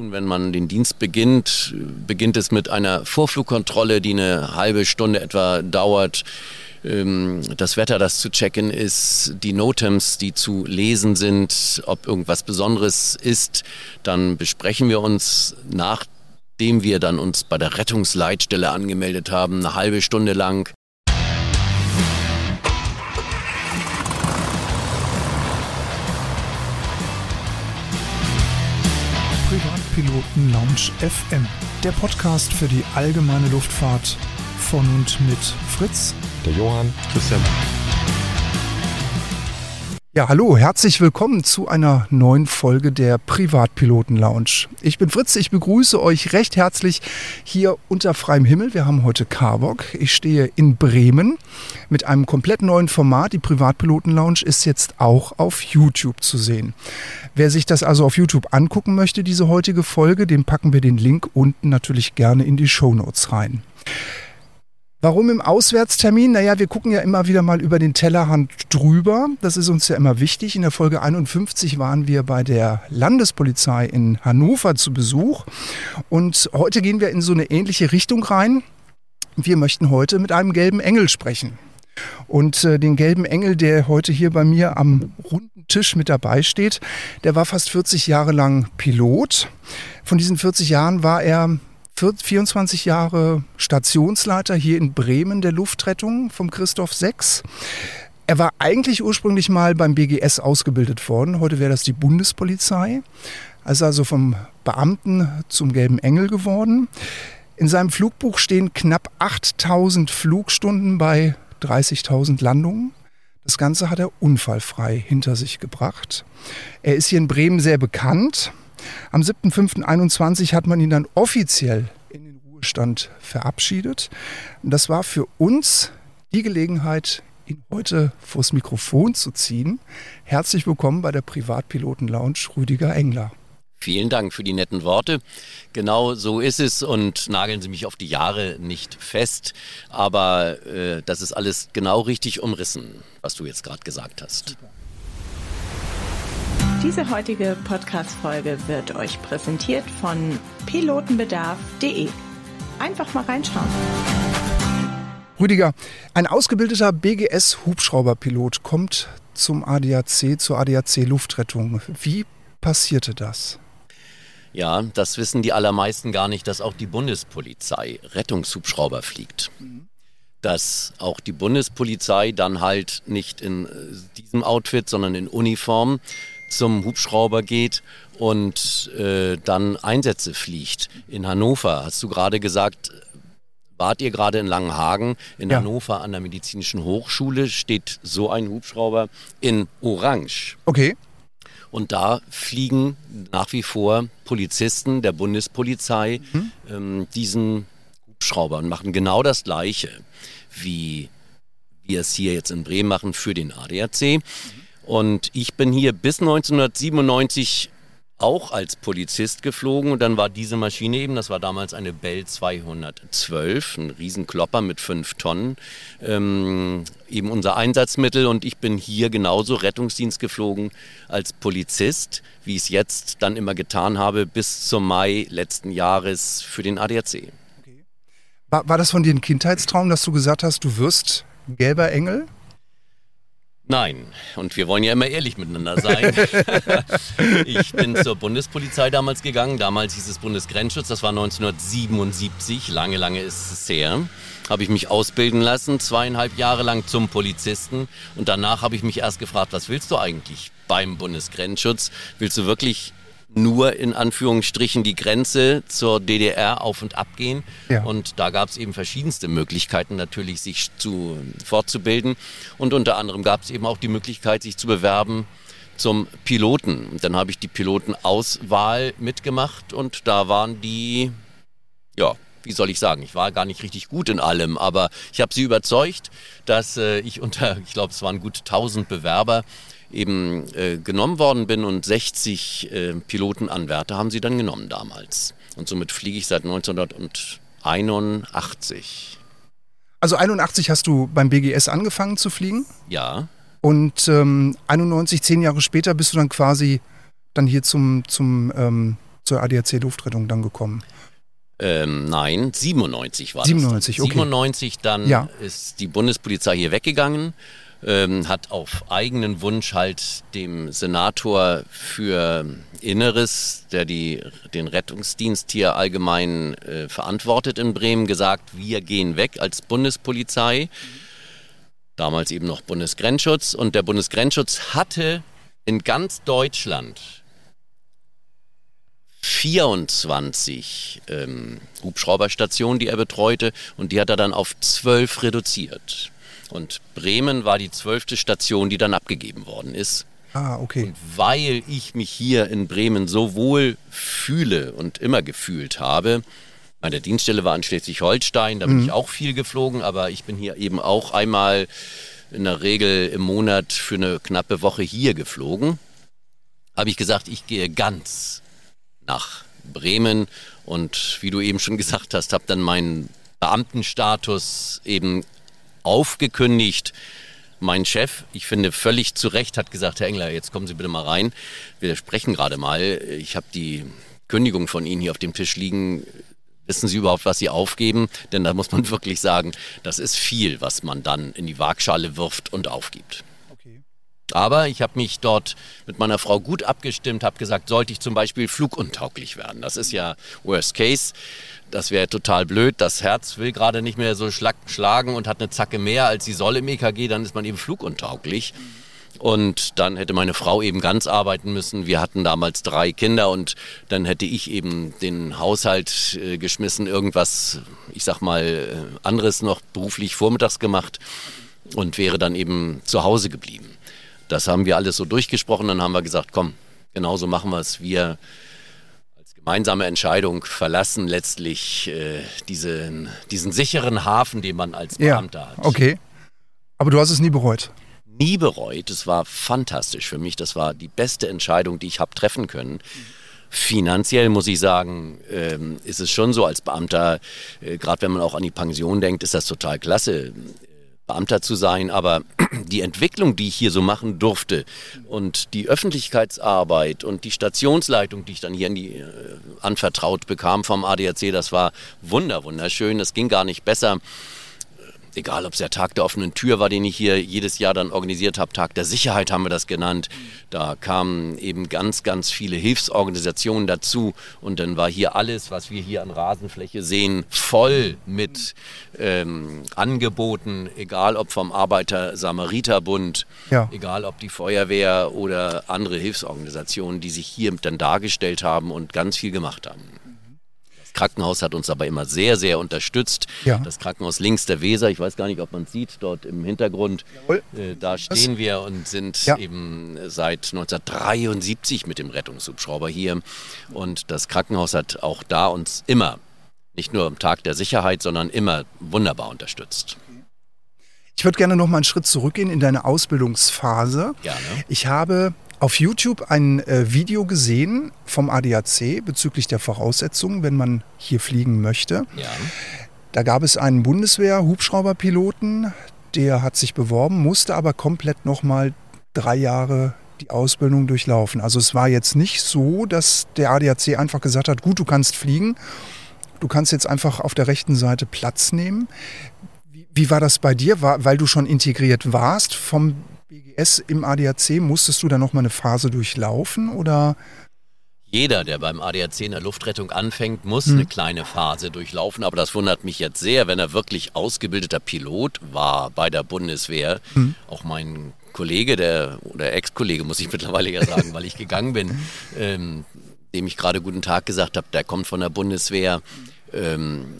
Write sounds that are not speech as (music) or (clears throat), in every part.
Wenn man den Dienst beginnt, beginnt es mit einer Vorflugkontrolle, die eine halbe Stunde etwa dauert. Ähm, das Wetter, das zu checken ist, die Notems, die zu lesen sind, ob irgendwas Besonderes ist. Dann besprechen wir uns nachdem wir dann uns bei der Rettungsleitstelle angemeldet haben, eine halbe Stunde lang Privatpiloten Lounge FM, der Podcast für die allgemeine Luftfahrt von und mit Fritz, der Johann, Christian. Ja, hallo, herzlich willkommen zu einer neuen Folge der Privatpiloten Lounge. Ich bin Fritz, ich begrüße euch recht herzlich hier unter freiem Himmel. Wir haben heute Carbock. Ich stehe in Bremen mit einem komplett neuen Format. Die Privatpiloten Lounge ist jetzt auch auf YouTube zu sehen. Wer sich das also auf YouTube angucken möchte, diese heutige Folge, dem packen wir den Link unten natürlich gerne in die Show Notes rein. Warum im Auswärtstermin? Naja, wir gucken ja immer wieder mal über den Tellerrand drüber. Das ist uns ja immer wichtig. In der Folge 51 waren wir bei der Landespolizei in Hannover zu Besuch. Und heute gehen wir in so eine ähnliche Richtung rein. Wir möchten heute mit einem gelben Engel sprechen. Und äh, den gelben Engel, der heute hier bei mir am runden Tisch mit dabei steht, der war fast 40 Jahre lang Pilot. Von diesen 40 Jahren war er 24 Jahre Stationsleiter hier in Bremen der Luftrettung vom Christoph 6. Er war eigentlich ursprünglich mal beim BGS ausgebildet worden. Heute wäre das die Bundespolizei. Also also vom Beamten zum gelben Engel geworden. In seinem Flugbuch stehen knapp 8000 Flugstunden bei 30.000 Landungen. Das Ganze hat er unfallfrei hinter sich gebracht. Er ist hier in Bremen sehr bekannt. Am 7.5.21 hat man ihn dann offiziell in den Ruhestand verabschiedet. Und das war für uns die Gelegenheit, ihn heute vors Mikrofon zu ziehen. Herzlich willkommen bei der Privatpiloten Lounge Rüdiger Engler. Vielen Dank für die netten Worte. Genau so ist es und nageln Sie mich auf die Jahre nicht fest, aber äh, das ist alles genau richtig umrissen, was du jetzt gerade gesagt hast. Super. Diese heutige Podcast-Folge wird euch präsentiert von pilotenbedarf.de. Einfach mal reinschauen. Rüdiger, ein ausgebildeter BGS-Hubschrauberpilot kommt zum ADAC, zur ADAC Luftrettung. Wie passierte das? Ja, das wissen die allermeisten gar nicht, dass auch die Bundespolizei Rettungshubschrauber fliegt. Dass auch die Bundespolizei dann halt nicht in äh, diesem Outfit, sondern in Uniform zum Hubschrauber geht und äh, dann Einsätze fliegt. In Hannover, hast du gerade gesagt, wart ihr gerade in Langenhagen. In ja. Hannover an der Medizinischen Hochschule steht so ein Hubschrauber in Orange. Okay. Und da fliegen nach wie vor Polizisten der Bundespolizei mhm. ähm, diesen Hubschrauber und machen genau das Gleiche, wie wir es hier jetzt in Bremen machen für den ADAC. Mhm. Und ich bin hier bis 1997 auch als Polizist geflogen und dann war diese Maschine eben, das war damals eine Bell 212, ein Riesenklopper mit fünf Tonnen, ähm, eben unser Einsatzmittel und ich bin hier genauso Rettungsdienst geflogen als Polizist, wie ich es jetzt dann immer getan habe, bis zum Mai letzten Jahres für den ADAC. War, war das von dir ein Kindheitstraum, dass du gesagt hast, du wirst gelber Engel? Nein, und wir wollen ja immer ehrlich miteinander sein. (laughs) ich bin zur Bundespolizei damals gegangen. Damals hieß es Bundesgrenzschutz, das war 1977. Lange, lange ist es her. Habe ich mich ausbilden lassen, zweieinhalb Jahre lang zum Polizisten. Und danach habe ich mich erst gefragt, was willst du eigentlich beim Bundesgrenzschutz? Willst du wirklich nur in Anführungsstrichen die Grenze zur DDR auf und ab gehen. Ja. Und da gab es eben verschiedenste Möglichkeiten natürlich, sich zu, fortzubilden. Und unter anderem gab es eben auch die Möglichkeit, sich zu bewerben zum Piloten. Dann habe ich die Pilotenauswahl mitgemacht und da waren die, ja, wie soll ich sagen, ich war gar nicht richtig gut in allem, aber ich habe sie überzeugt, dass äh, ich unter, ich glaube, es waren gut 1000 Bewerber, eben äh, genommen worden bin und 60 äh, Pilotenanwärter haben sie dann genommen damals. Und somit fliege ich seit 1981. Also 81 hast du beim BGS angefangen zu fliegen? Ja. Und ähm, 91, zehn Jahre später bist du dann quasi dann hier zum, zum, ähm, zur ADAC Luftrettung dann gekommen? Ähm, nein, 97 war 97, das. okay. 97 dann Ja. ist die Bundespolizei hier weggegangen, ähm, hat auf eigenen Wunsch halt dem Senator für Inneres, der die, den Rettungsdienst hier allgemein äh, verantwortet in Bremen, gesagt, wir gehen weg als Bundespolizei. Damals eben noch Bundesgrenzschutz. Und der Bundesgrenzschutz hatte in ganz Deutschland 24 ähm, Hubschrauberstationen, die er betreute, und die hat er dann auf 12 reduziert. Und Bremen war die zwölfte Station, die dann abgegeben worden ist. Ah, okay. Und weil ich mich hier in Bremen so wohl fühle und immer gefühlt habe, meine Dienststelle war in Schleswig-Holstein, da bin ich auch viel geflogen, aber ich bin hier eben auch einmal in der Regel im Monat für eine knappe Woche hier geflogen. Habe ich gesagt, ich gehe ganz nach Bremen und wie du eben schon (laughs) gesagt hast, habe dann meinen Beamtenstatus eben aufgekündigt. Mein Chef, ich finde völlig zu Recht, hat gesagt, Herr Engler, jetzt kommen Sie bitte mal rein. Wir sprechen gerade mal. Ich habe die Kündigung von Ihnen hier auf dem Tisch liegen. Wissen Sie überhaupt, was Sie aufgeben? Denn da muss man (laughs) wirklich sagen, das ist viel, was man dann in die Waagschale wirft und aufgibt. Aber ich habe mich dort mit meiner Frau gut abgestimmt, habe gesagt, sollte ich zum Beispiel fluguntauglich werden. Das ist ja Worst Case. Das wäre total blöd. Das Herz will gerade nicht mehr so schlag schlagen und hat eine Zacke mehr, als sie soll im EKG. Dann ist man eben fluguntauglich. Und dann hätte meine Frau eben ganz arbeiten müssen. Wir hatten damals drei Kinder und dann hätte ich eben den Haushalt äh, geschmissen, irgendwas, ich sag mal, äh, anderes noch beruflich vormittags gemacht und wäre dann eben zu Hause geblieben. Das haben wir alles so durchgesprochen. Dann haben wir gesagt, komm, genauso machen wir es. Wir als gemeinsame Entscheidung verlassen letztlich äh, diesen, diesen sicheren Hafen, den man als Ja, Beamter hat. okay. Aber du hast es nie bereut. Nie bereut. Es war fantastisch für mich. Das war die beste Entscheidung, die ich habe treffen können. Finanziell muss ich sagen, ähm, ist es schon so als Beamter, äh, gerade wenn man auch an die Pension denkt, ist das total klasse. Beamter zu sein, aber (clears throat) die Entwicklung, die ich hier so machen durfte und die Öffentlichkeitsarbeit und die Stationsleitung, die ich dann hier die, äh, anvertraut bekam vom ADAC, das war wunder, wunderschön. Es ging gar nicht besser egal ob es der Tag der offenen Tür war, den ich hier jedes Jahr dann organisiert habe, Tag der Sicherheit haben wir das genannt. Da kamen eben ganz, ganz viele Hilfsorganisationen dazu und dann war hier alles, was wir hier an Rasenfläche sehen, voll mit ähm, Angeboten, egal ob vom Arbeiter-Samariter-Bund, Ja. egal ob die Feuerwehr oder andere Hilfsorganisationen, die sich hier dann dargestellt haben und ganz viel gemacht haben. Das Krankenhaus hat uns aber immer sehr, sehr unterstützt. Ja. Das Krankenhaus links der Weser, ich weiß gar nicht, ob man es sieht, dort im Hintergrund. Äh, da stehen wir und sind Ja. eben seit 1973 mit dem Rettungshubschrauber hier. Und das Krankenhaus hat auch da uns immer, nicht nur am Tag der Sicherheit, sondern immer wunderbar unterstützt. Ich würde gerne noch mal einen Schritt zurückgehen in deine Ausbildungsphase. Gerne. Ich habe auf YouTube ein äh, Video gesehen vom ADAC bezüglich der Voraussetzungen, wenn man hier fliegen möchte. Ja. Da gab es einen Bundeswehr-Hubschrauberpiloten, der hat sich beworben, musste aber komplett nochmal drei Jahre die Ausbildung durchlaufen. Also es war jetzt nicht so, dass der ADAC einfach gesagt hat, gut, du kannst fliegen, du kannst jetzt einfach auf der rechten Seite Platz nehmen. Wie, war das bei dir? War, weil du schon integriert warst vom BGS im ADAC, musstest du da nochmal eine Phase durchlaufen oder? Jeder, der beim ADAC in der Luftrettung anfängt, muss eine kleine Phase durchlaufen. Aber das wundert mich jetzt sehr, wenn er wirklich ausgebildeter Pilot war bei der Bundeswehr. Auch mein Kollege, der oder Ex-Kollege, muss ich (laughs) mittlerweile ja sagen, weil ich gegangen bin, ähm, dem ich gerade guten Tag gesagt habe, der kommt von der Bundeswehr. Ähm,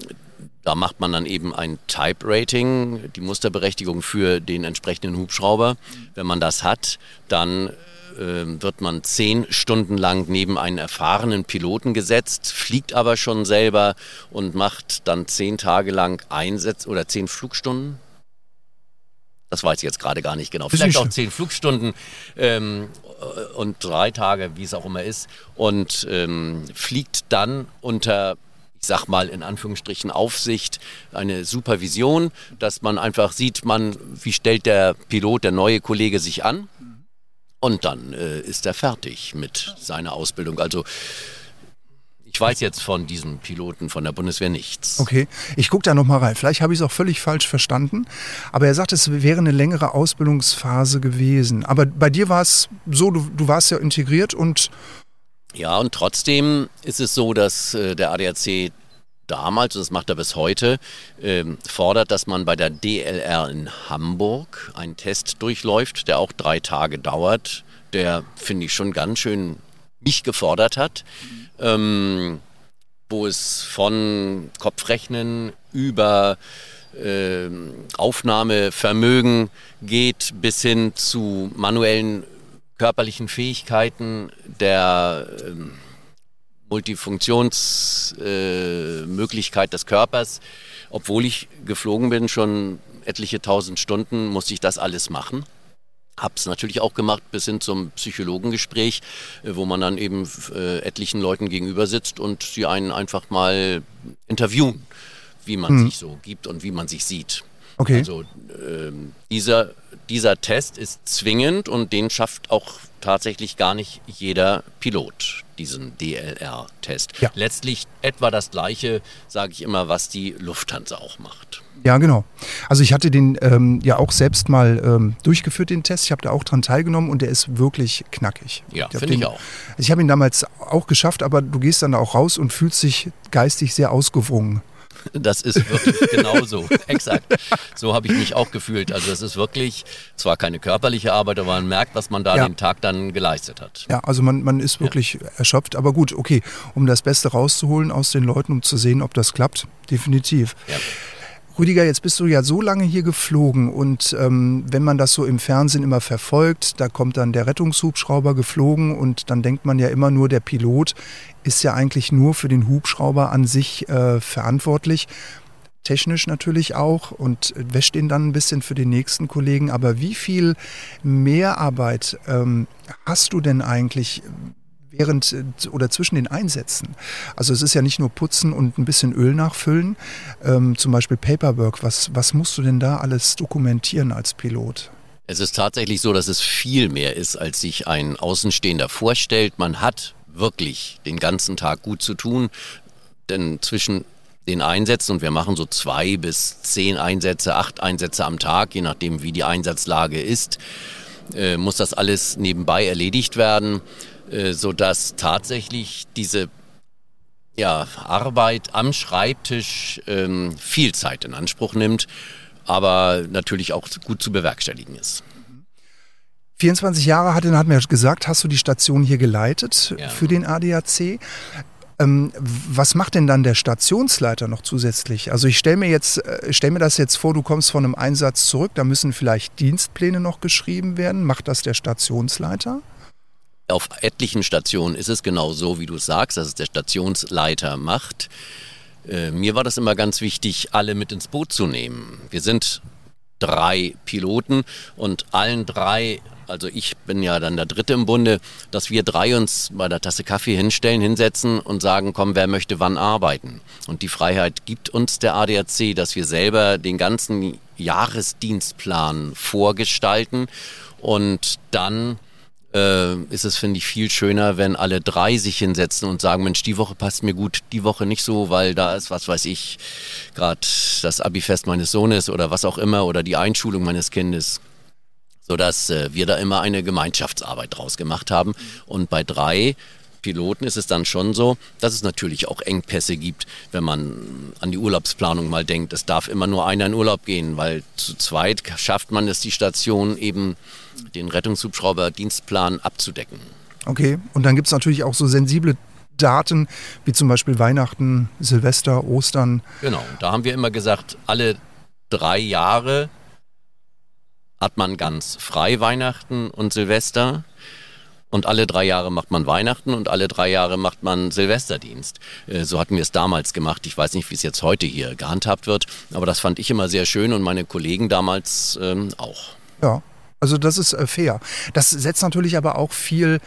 da macht man dann eben ein Type-Rating, die Musterberechtigung für den entsprechenden Hubschrauber. Wenn man das hat, dann ähm, wird man zehn Stunden lang neben einen erfahrenen Piloten gesetzt, fliegt aber schon selber und macht dann zehn Tage lang Einsätze oder zehn Flugstunden. Das weiß ich jetzt gerade gar nicht genau. Vielleicht auch zehn Flugstunden ähm, äh, und drei Tage, wie es auch immer ist. Und ähm, fliegt dann unter, ich sag mal in Anführungsstrichen, Aufsicht, eine Supervision, dass man einfach sieht, man, wie stellt der Pilot, der neue Kollege sich an. Und dann äh, ist er fertig mit seiner Ausbildung. Also Ich weiß jetzt von diesem Piloten von der Bundeswehr nichts. Okay, ich gucke da nochmal rein. Vielleicht habe ich es auch völlig falsch verstanden. Aber er sagt, es wäre eine längere Ausbildungsphase gewesen. Aber bei dir war es so, du, du warst ja integriert und ja, und trotzdem ist es so, dass äh, der ADAC damals, und das macht er bis heute, äh, fordert, dass man bei der DLR in Hamburg einen Test durchläuft, der auch drei Tage dauert, der, finde ich, schon ganz schön mich gefordert hat, ähm, wo es von Kopfrechnen über äh, Aufnahmevermögen geht bis hin zu manuellen körperlichen Fähigkeiten der ähm, Multifunktionsmöglichkeit äh, des Körpers. Obwohl ich geflogen bin, schon etliche tausend Stunden, musste ich das alles machen. Hab's natürlich auch gemacht bis hin zum Psychologengespräch, äh, wo man dann eben äh, etlichen Leuten gegenüber sitzt und sie einen einfach mal interviewen, wie man mhm. sich so gibt und wie man sich sieht. Okay. Also ähm, dieser, dieser Test ist zwingend und den schafft auch tatsächlich gar nicht jeder Pilot, diesen DLR-Test. Ja. Letztlich etwa das gleiche, sage ich immer, was die Lufthansa auch macht. Ja, genau. Also ich hatte den ähm, ja auch selbst mal ähm, durchgeführt, den Test. Ich habe da auch dran teilgenommen und der ist wirklich knackig. Ja, finde ich auch. Ich habe ihn damals auch geschafft, aber du gehst dann auch raus und fühlst dich geistig sehr ausgewrungen. Das ist wirklich (laughs) genauso. Exakt. So habe ich mich auch gefühlt. Also es ist wirklich zwar keine körperliche Arbeit, aber man merkt, was man da ja. den Tag dann geleistet hat. Ja, also man, man ist wirklich ja. erschöpft. Aber gut, okay, um das Beste rauszuholen aus den Leuten, um zu sehen, ob das klappt, definitiv. Ja. Rüdiger, jetzt bist du ja so lange hier geflogen und ähm, wenn man das so im Fernsehen immer verfolgt, da kommt dann der Rettungshubschrauber geflogen und dann denkt man ja immer nur, der Pilot ist ja eigentlich nur für den Hubschrauber an sich äh, verantwortlich. Technisch natürlich auch und wäscht ihn dann ein bisschen für den nächsten Kollegen. Aber wie viel Mehrarbeit ähm, hast du denn eigentlich während äh, oder zwischen den Einsätzen. Also es ist ja nicht nur putzen und ein bisschen Öl nachfüllen, ähm, zum Beispiel Paperwork. Was, was musst du denn da alles dokumentieren als Pilot? Es ist tatsächlich so, dass es viel mehr ist, als sich ein Außenstehender vorstellt. Man hat wirklich den ganzen Tag gut zu tun, denn zwischen den Einsätzen und wir machen so zwei bis zehn Einsätze, acht Einsätze am Tag, je nachdem wie die Einsatzlage ist, äh, muss das alles nebenbei erledigt werden. Äh, sodass tatsächlich diese ja, Arbeit am Schreibtisch ähm, viel Zeit in Anspruch nimmt, aber natürlich auch gut zu bewerkstelligen ist. 24 Jahre hat, hat mir gesagt, hast du die Station hier geleitet ja. für den ADAC. Ähm, was macht denn dann der Stationsleiter noch zusätzlich? Also ich stelle mir jetzt, äh, stell mir das jetzt vor, du kommst von einem Einsatz zurück, da müssen vielleicht Dienstpläne noch geschrieben werden. Macht das der Stationsleiter? Auf etlichen Stationen ist es genau so, wie du sagst, dass es der Stationsleiter macht. Äh, mir war das immer ganz wichtig, alle mit ins Boot zu nehmen. Wir sind drei Piloten und allen drei, also ich bin ja dann der Dritte im Bunde, dass wir drei uns bei der Tasse Kaffee hinstellen, hinsetzen und sagen, komm, wer möchte wann arbeiten. Und die Freiheit gibt uns der ADAC, dass wir selber den ganzen Jahresdienstplan vorgestalten und dann äh, ist es, finde ich, viel schöner, wenn alle drei sich hinsetzen und sagen, Mensch, die Woche passt mir gut, die Woche nicht so, weil da ist, was weiß ich, gerade das Abifest meines Sohnes oder was auch immer oder die Einschulung meines Kindes sodass äh, wir da immer eine Gemeinschaftsarbeit draus gemacht haben. Und bei drei Piloten ist es dann schon so, dass es natürlich auch Engpässe gibt, wenn man an die Urlaubsplanung mal denkt. Es darf immer nur einer in Urlaub gehen, weil zu zweit schafft man es, die Station eben den Rettungshubschrauber-Dienstplan abzudecken. Okay, und dann gibt es natürlich auch so sensible Daten wie zum Beispiel Weihnachten, Silvester, Ostern. Genau, da haben wir immer gesagt, alle drei Jahre hat man ganz frei Weihnachten und Silvester. Und alle drei Jahre macht man Weihnachten und alle drei Jahre macht man Silvesterdienst. Äh, so hatten wir es damals gemacht. Ich weiß nicht, wie es jetzt heute hier gehandhabt wird, aber das fand ich immer sehr schön und meine Kollegen damals ähm, auch. Ja, also das ist äh, fair. Das setzt natürlich aber auch viel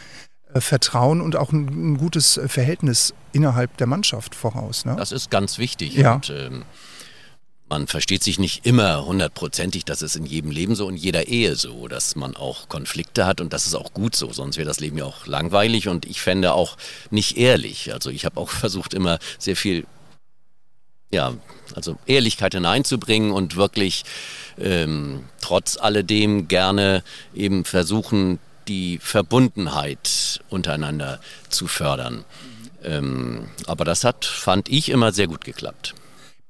äh, Vertrauen und auch ein, ein, gutes Verhältnis innerhalb der Mannschaft voraus. Ne? Das ist ganz wichtig. Ja. Und, ähm, man versteht sich nicht immer hundertprozentig, das ist in jedem Leben so, in jeder Ehe so, dass man auch Konflikte hat und das ist auch gut so, sonst wäre das Leben ja auch langweilig und ich fände auch nicht ehrlich. Also ich habe auch (laughs) versucht immer sehr viel, ja, also Ehrlichkeit hineinzubringen und wirklich ähm, trotz alledem gerne eben versuchen, die Verbundenheit untereinander zu fördern. Ähm, aber das hat, fand ich, immer sehr gut geklappt.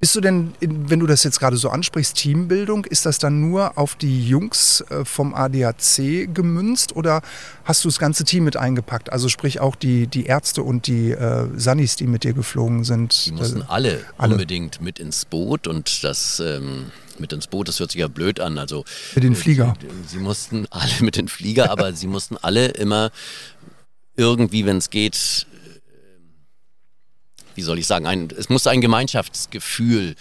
Bist du denn, wenn du das jetzt gerade so ansprichst, Teambildung, ist das dann nur auf die Jungs äh, vom ADAC gemünzt oder hast du das ganze Team mit eingepackt? Also sprich auch die, die Ärzte und die äh, Sannis, die mit dir geflogen sind? Die mussten alle, alle. unbedingt mit ins Boot und das ähm, mit ins Boot, das hört sich ja blöd an. Also mit den Flieger. Sie, sie mussten alle (laughs) mit den Flieger, aber sie mussten alle immer irgendwie, wenn es geht, wie soll ich sagen, ein, es musste ein Gemeinschaftsgefühl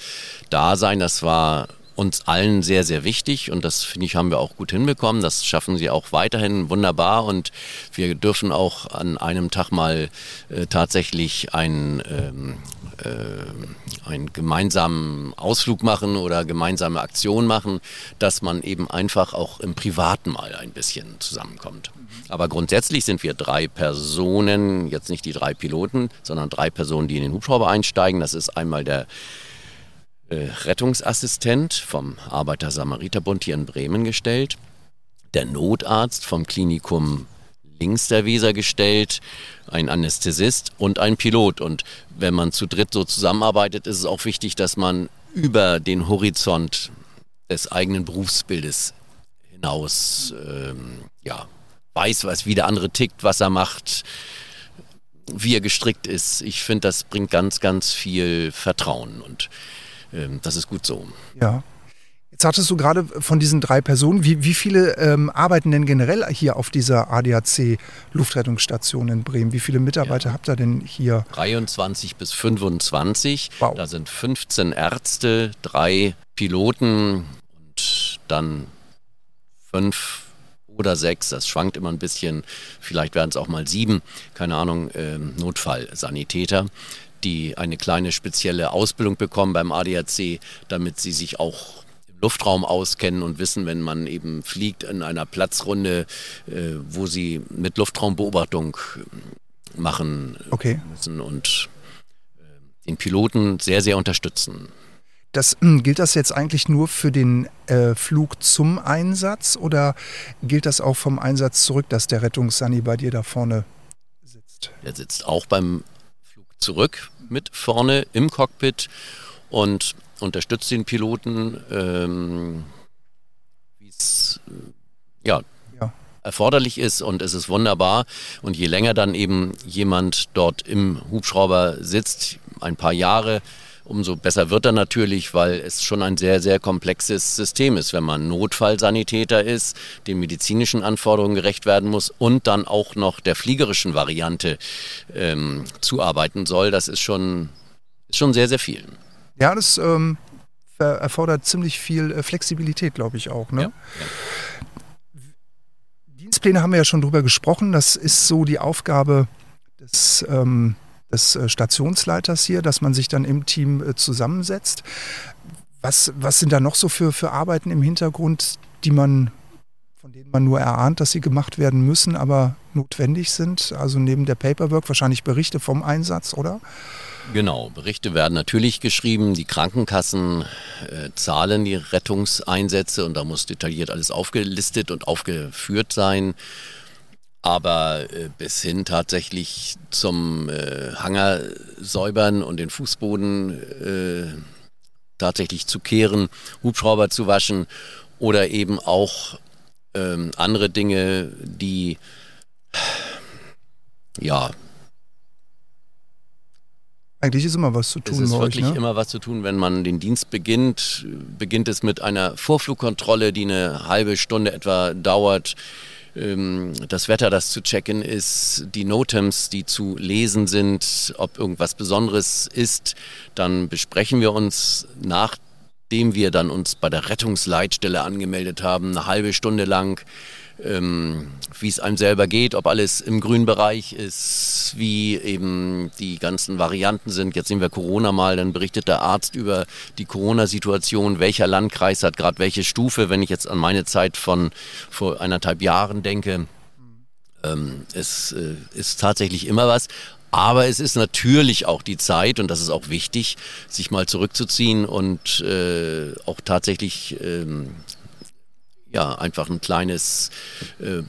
da sein. Das war uns allen sehr, sehr wichtig und das finde ich, haben wir auch gut hinbekommen. Das schaffen sie auch weiterhin wunderbar und wir dürfen auch an einem Tag mal äh, tatsächlich ein ähm, äh, einen gemeinsamen Ausflug machen oder gemeinsame Aktion machen, dass man eben einfach auch im Privaten mal ein bisschen zusammenkommt. Aber grundsätzlich sind wir drei Personen, jetzt nicht die drei Piloten, sondern drei Personen, die in den Hubschrauber einsteigen. Das ist einmal der äh, Rettungsassistent vom Arbeiter-Samariter-Bund hier in Bremen gestellt, der Notarzt vom Klinikum links der Weser gestellt, ein Anästhesist und ein Pilot. Und wenn man zu dritt so zusammenarbeitet, ist es auch wichtig, dass man über den Horizont des eigenen Berufsbildes hinaus ähm, ja, weiß, was wie der andere tickt, was er macht, wie er gestrickt ist. Ich finde, das bringt ganz, ganz viel Vertrauen und ähm, das ist gut so. Ja. Jetzt hattest du gerade von diesen drei Personen, wie, wie viele ähm, arbeiten denn generell hier auf dieser ADAC Luftrettungsstation in Bremen? Wie viele Mitarbeiter ja. habt ihr denn hier? 23 bis 25. Wow. Da sind 15 Ärzte, drei Piloten und dann fünf oder sechs, das schwankt immer ein bisschen, vielleicht werden es auch mal sieben, keine Ahnung, äh, Notfallsanitäter die eine kleine spezielle Ausbildung bekommen beim ADAC, damit sie sich auch Luftraum auskennen und wissen, wenn man eben fliegt in einer Platzrunde, äh, wo sie mit Luftraumbeobachtung äh, machen okay. müssen und äh, den Piloten sehr, sehr unterstützen. Das, hm, gilt das jetzt eigentlich nur für den äh, Flug zum Einsatz oder gilt das auch vom Einsatz zurück, dass der Rettungssani bei dir da vorne sitzt? Er sitzt auch beim Flug zurück mit vorne im Cockpit und unterstützt den Piloten, ähm, wie es äh, ja, ja, erforderlich ist und es ist wunderbar. Und je länger dann eben jemand dort im Hubschrauber sitzt, ein paar Jahre, umso besser wird er natürlich, weil es schon ein sehr, sehr komplexes System ist, wenn man Notfallsanitäter ist, den medizinischen Anforderungen gerecht werden muss und dann auch noch der fliegerischen Variante ähm, zuarbeiten soll. Das ist schon, ist schon sehr, sehr viel. Ja, das ähm, erfordert ziemlich viel äh, Flexibilität, glaube ich auch. Ne? Ja. Dienstpläne haben wir ja schon drüber gesprochen. Das ist so die Aufgabe des, ähm, des äh, Stationsleiters hier, dass man sich dann im Team äh, zusammensetzt. Was, was sind da noch so für, für Arbeiten im Hintergrund, die man, von denen man nur erahnt, dass sie gemacht werden müssen, aber notwendig sind? Also neben der Paperwork wahrscheinlich Berichte vom Einsatz, oder? Genau, Berichte werden natürlich geschrieben. Die Krankenkassen äh, zahlen die Rettungseinsätze und da muss detailliert alles aufgelistet und aufgeführt sein. Aber äh, bis hin tatsächlich zum äh, Hanger säubern und den Fußboden äh, tatsächlich zu kehren, Hubschrauber zu waschen oder eben auch ähm, andere Dinge, die ja eigentlich ist immer was zu tun. Es ist wirklich euch, ne? immer was zu tun, wenn man den Dienst beginnt. Beginnt es mit einer Vorflugkontrolle, die eine halbe Stunde etwa dauert. Ähm, das Wetter, das zu checken ist, die Notems, die zu lesen sind, ob irgendwas Besonderes ist. Dann besprechen wir uns nachdem wir dann uns bei der Rettungsleitstelle angemeldet haben, eine halbe Stunde lang ähm, wie es einem selber geht, ob alles im grünen Bereich ist, wie eben die ganzen Varianten sind. Jetzt sehen wir Corona mal, dann berichtet der Arzt über die Corona-Situation, welcher Landkreis hat gerade welche Stufe. Wenn ich jetzt an meine Zeit von vor eineinhalb Jahren denke, ähm, es äh, ist tatsächlich immer was. Aber es ist natürlich auch die Zeit, und das ist auch wichtig, sich mal zurückzuziehen und äh, auch tatsächlich ähm, ja, einfach ein kleines äh,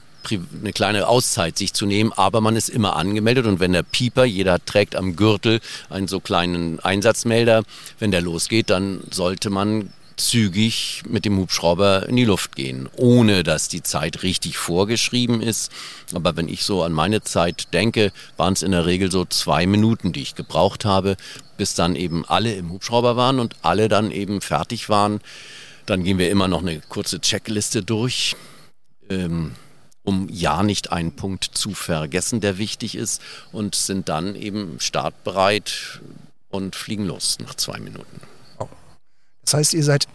eine kleine Auszeit sich zu nehmen, aber man ist immer angemeldet und wenn der Pieper, jeder trägt am Gürtel einen so kleinen Einsatzmelder, wenn der losgeht, dann sollte man zügig mit dem Hubschrauber in die Luft gehen, ohne dass die Zeit richtig vorgeschrieben ist. Aber wenn ich so an meine Zeit denke, waren es in der Regel so zwei Minuten, die ich gebraucht habe, bis dann eben alle im Hubschrauber waren und alle dann eben fertig waren. Dann gehen wir immer noch eine kurze Checkliste durch, ähm, um ja nicht einen Punkt zu vergessen, der wichtig ist, und sind dann eben startbereit und fliegen los nach zwei Minuten. Das heißt, (clears throat) ihr seid,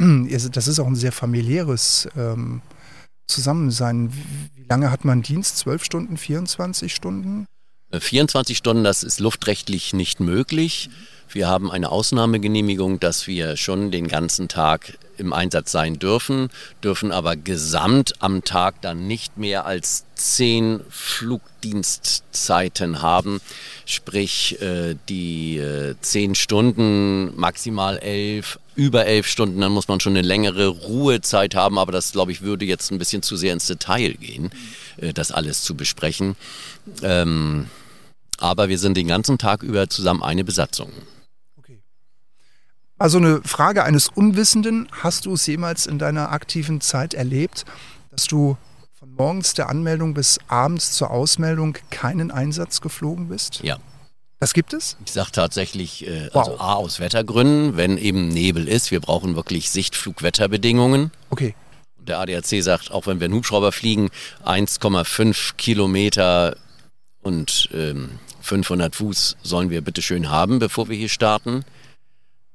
das ist auch ein sehr familiäres ähm, Zusammensein. Wie lange hat man Dienst? Zwölf Stunden, 24 Stunden? 24 äh, Stunden, das ist luftrechtlich nicht möglich. Wir haben eine Ausnahmegenehmigung, dass wir schon den ganzen Tag im Einsatz sein dürfen, dürfen aber gesamt am Tag dann nicht mehr als zehn Flugdienstzeiten haben, sprich äh, die äh, zehn Stunden, maximal elf, über elf Stunden, dann muss man schon eine längere Ruhezeit haben, aber das, glaube ich, würde jetzt ein bisschen zu sehr ins Detail gehen, äh, das alles zu besprechen. Ähm, aber wir sind den ganzen Tag über zusammen eine Besatzung. Also eine Frage eines Unwissenden. Hast du es jemals in deiner aktiven Zeit erlebt, dass du von morgens der Anmeldung bis abends zur Ausmeldung keinen Einsatz geflogen bist? Ja. Das gibt es? Ich sage tatsächlich, äh, wow. also A aus Wettergründen, wenn eben Nebel ist, wir brauchen wirklich Sichtflugwetterbedingungen. Okay. Der ADAC sagt, auch wenn wir einen Hubschrauber fliegen, 1,5 Kilometer und ähm, 500 Fuß sollen wir bitte schön haben, bevor wir hier starten.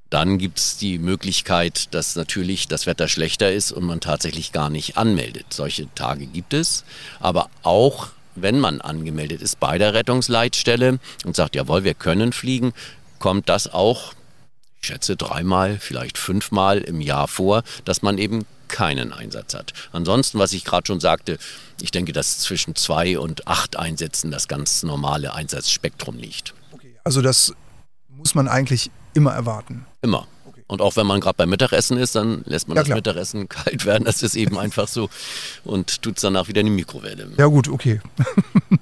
Dann gibt es die Möglichkeit, dass natürlich das Wetter schlechter ist und man tatsächlich gar nicht anmeldet. Solche Tage gibt es. Aber auch wenn man angemeldet ist bei der Rettungsleitstelle und sagt, jawohl, wir können fliegen, kommt das auch, ich schätze, dreimal, vielleicht fünfmal im Jahr vor, dass man eben keinen Einsatz hat. Ansonsten, was ich gerade schon sagte, ich denke, dass zwischen zwei und acht Einsätzen das ganz normale Einsatzspektrum liegt. Okay, also das muss man eigentlich immer erwarten. Immer. Und auch wenn man gerade beim Mittagessen ist, dann lässt man ja, das klar. Mittagessen (laughs) kalt werden. Das ist eben einfach so. Und tut es danach wieder in die Mikrowelle. Ja, gut, okay. (laughs)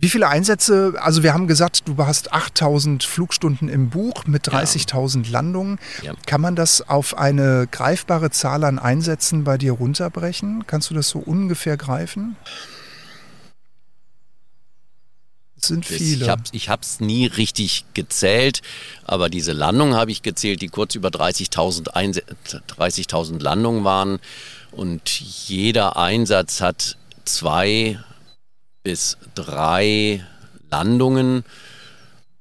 Wie viele Einsätze, also wir haben gesagt, du hast 8000 Flugstunden im Buch mit 30.000 ja. Landungen. Ja. Kann man das auf eine greifbare Zahl an Einsätzen bei dir runterbrechen? Kannst du das so ungefähr greifen? Sind viele. Ich habe es nie richtig gezählt, aber diese Landung habe ich gezählt, die kurz über 30.000 30 Landungen waren. Und jeder Einsatz hat zwei bis drei Landungen.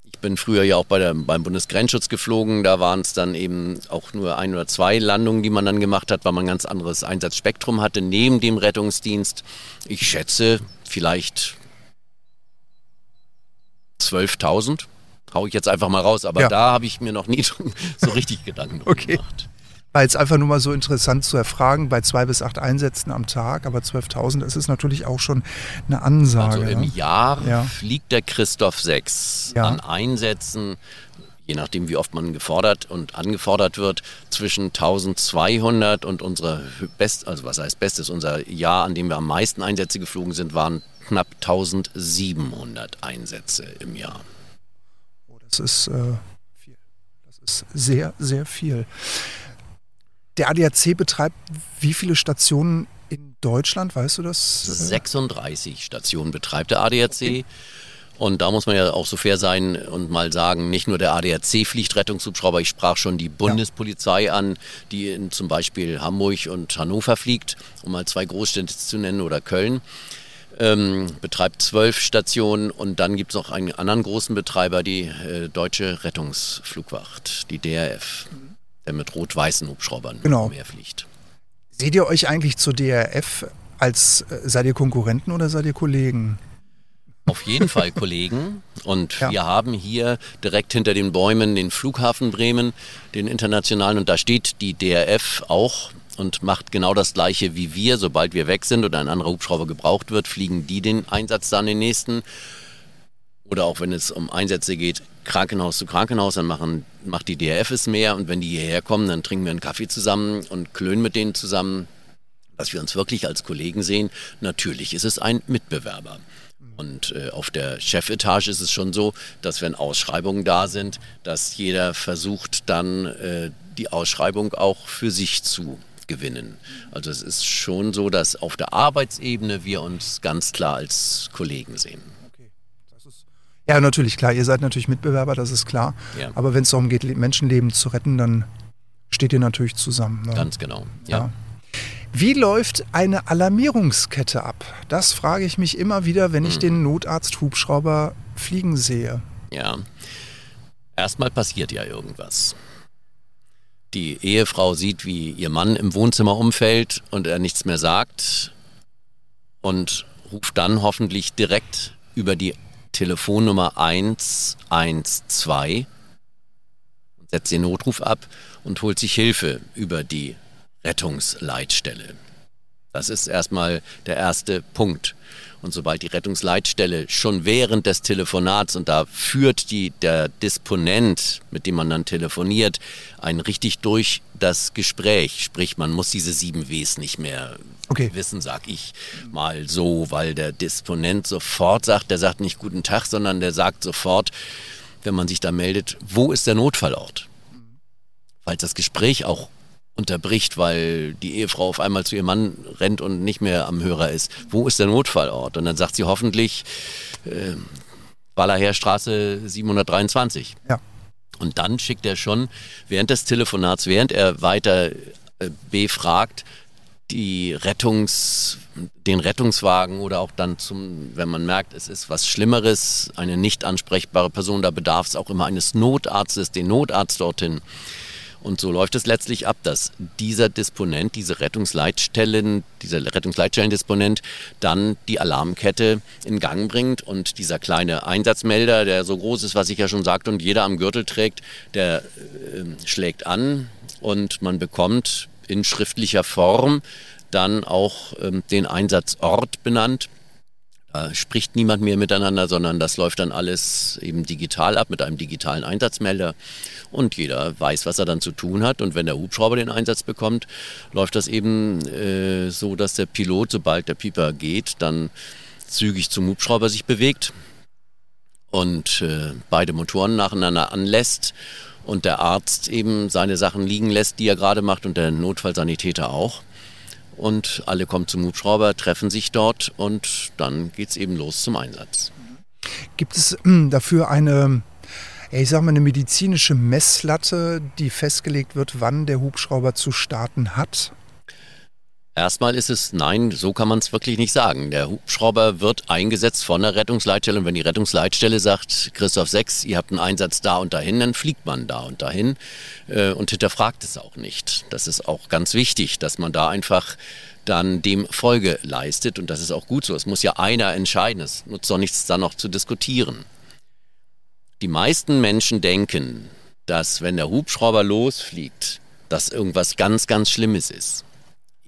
Ich bin früher ja auch bei der, beim Bundesgrenzschutz geflogen. Da waren es dann eben auch nur ein oder zwei Landungen, die man dann gemacht hat, weil man ein ganz anderes Einsatzspektrum hatte neben dem Rettungsdienst. Ich schätze vielleicht 12.000. Hau ich jetzt einfach mal raus, aber ja. da habe ich mir noch nie (laughs) so richtig Gedanken okay. gemacht. War jetzt einfach nur mal so interessant zu erfragen, bei zwei bis acht Einsätzen am Tag, aber 12.000, das ist natürlich auch schon eine Ansage. Also im Jahr ja. fliegt der Christoph 6 ja. an Einsätzen, je nachdem wie oft man gefordert und angefordert wird, zwischen 1200 und unsere Best, also was heißt Bestes, unser Jahr, an dem wir am meisten Einsätze geflogen sind, waren knapp 1700 Einsätze im Jahr. Oh, das ist äh, viel. Das ist sehr, sehr viel. Der ADAC betreibt wie viele Stationen in Deutschland, weißt du das? 36 Stationen betreibt der ADAC. Okay. Und da muss man ja auch so fair sein und mal sagen, nicht nur der ADAC fliegt Rettungshubschrauber, ich sprach schon die Bundespolizei ja. an, die in zum Beispiel Hamburg und Hannover fliegt, um mal zwei Großstädte zu nennen oder Köln ähm, betreibt zwölf Stationen und dann gibt es noch einen anderen großen Betreiber, die äh, Deutsche Rettungsflugwacht, die DRF, der mit rot-weißen Hubschraubern genau. mehr fliegt. Seht ihr euch eigentlich zur DRF als äh, seid ihr Konkurrenten oder seid ihr Kollegen? Auf jeden Fall Kollegen. Und Ja. wir haben hier direkt hinter den Bäumen den Flughafen Bremen, den internationalen. Und da steht die DRF auch und macht genau das Gleiche wie wir. Sobald wir weg sind oder ein anderer Hubschrauber gebraucht wird, fliegen die den Einsatz dann den nächsten. Oder auch wenn es um Einsätze geht, Krankenhaus zu Krankenhaus, dann machen, macht die DRF es mehr. Und wenn die hierher kommen, dann trinken wir einen Kaffee zusammen und klönen mit denen zusammen, dass wir uns wirklich als Kollegen sehen. Natürlich ist es ein Mitbewerber. Und äh, auf der Chefetage ist es schon so, dass wenn Ausschreibungen da sind, dass jeder versucht dann äh, die Ausschreibung auch für sich zu gewinnen. Also es ist schon so, dass auf der Arbeitsebene wir uns ganz klar als Kollegen sehen. Ja, natürlich, klar. Ihr seid natürlich Mitbewerber, das ist klar. Ja. Aber wenn es darum geht, Le- Menschenleben zu retten, dann steht ihr natürlich zusammen. Ne? Ganz genau. Ja. Ja. Wie läuft eine Alarmierungskette ab? Das frage ich mich immer wieder, wenn Hm. ich den Notarzt-Hubschrauber fliegen sehe. Ja. Erstmal passiert ja irgendwas. Die Ehefrau sieht, wie ihr Mann im Wohnzimmer umfällt und er nichts mehr sagt und ruft dann hoffentlich direkt über die Telefonnummer 112 und setzt den Notruf ab und holt sich Hilfe über die Rettungsleitstelle. Das ist erstmal der erste Punkt. Und sobald die Rettungsleitstelle schon während des Telefonats, und da führt die, der Disponent, mit dem man dann telefoniert, einen richtig durch das Gespräch. Sprich, man muss diese sieben Ws nicht mehr Okay. wissen, sag ich mal so, weil der Disponent sofort sagt, der sagt nicht guten Tag, sondern der sagt sofort, wenn man sich da meldet, wo ist der Notfallort? Falls das Gespräch auch unterbricht, weil die Ehefrau auf einmal zu ihrem Mann rennt und nicht mehr am Hörer ist. Wo ist der Notfallort? Und dann sagt sie hoffentlich äh, Wallerherstraße 723. Ja. Und dann schickt er schon während des Telefonats, während er weiter äh, befragt, die Rettungs, den Rettungswagen oder auch dann zum, wenn man merkt, es ist was Schlimmeres, eine nicht ansprechbare Person, da bedarf es auch immer eines Notarztes, den Notarzt dorthin. Und so läuft es letztlich ab, dass dieser Disponent, diese Rettungsleitstellen, dieser Rettungsleitstellendisponent dann die Alarmkette in Gang bringt und dieser kleine Einsatzmelder, der so groß ist, was ich ja schon sagte und jeder am Gürtel trägt, der äh, schlägt an und man bekommt in schriftlicher Form dann auch ähm, den Einsatzort benannt. Da spricht niemand mehr miteinander, sondern das läuft dann alles eben digital ab mit einem digitalen Einsatzmelder und jeder weiß, was er dann zu tun hat. Und wenn der Hubschrauber den Einsatz bekommt, läuft das eben äh, so, dass der Pilot, sobald der Pieper geht, dann zügig zum Hubschrauber sich bewegt und äh, beide Motoren nacheinander anlässt und der Arzt eben seine Sachen liegen lässt, die er gerade macht und der Notfallsanitäter auch. Und alle kommen zum Hubschrauber, treffen sich dort und dann geht's eben los zum Einsatz. Gibt es hm, dafür eine, ich sag mal, eine medizinische Messlatte, die festgelegt wird, wann der Hubschrauber zu starten hat? Erstmal ist es, nein, so kann man es wirklich nicht sagen. Der Hubschrauber wird eingesetzt von der Rettungsleitstelle und wenn die Rettungsleitstelle sagt, Christoph 6, ihr habt einen Einsatz da und dahin, dann fliegt man da und dahin äh, und hinterfragt es auch nicht. Das ist auch ganz wichtig, dass man da einfach dann dem Folge leistet und das ist auch gut so. Es muss ja einer entscheiden, es nutzt doch nichts da noch zu diskutieren. Die meisten Menschen denken, dass wenn der Hubschrauber losfliegt, dass irgendwas ganz, ganz Schlimmes ist.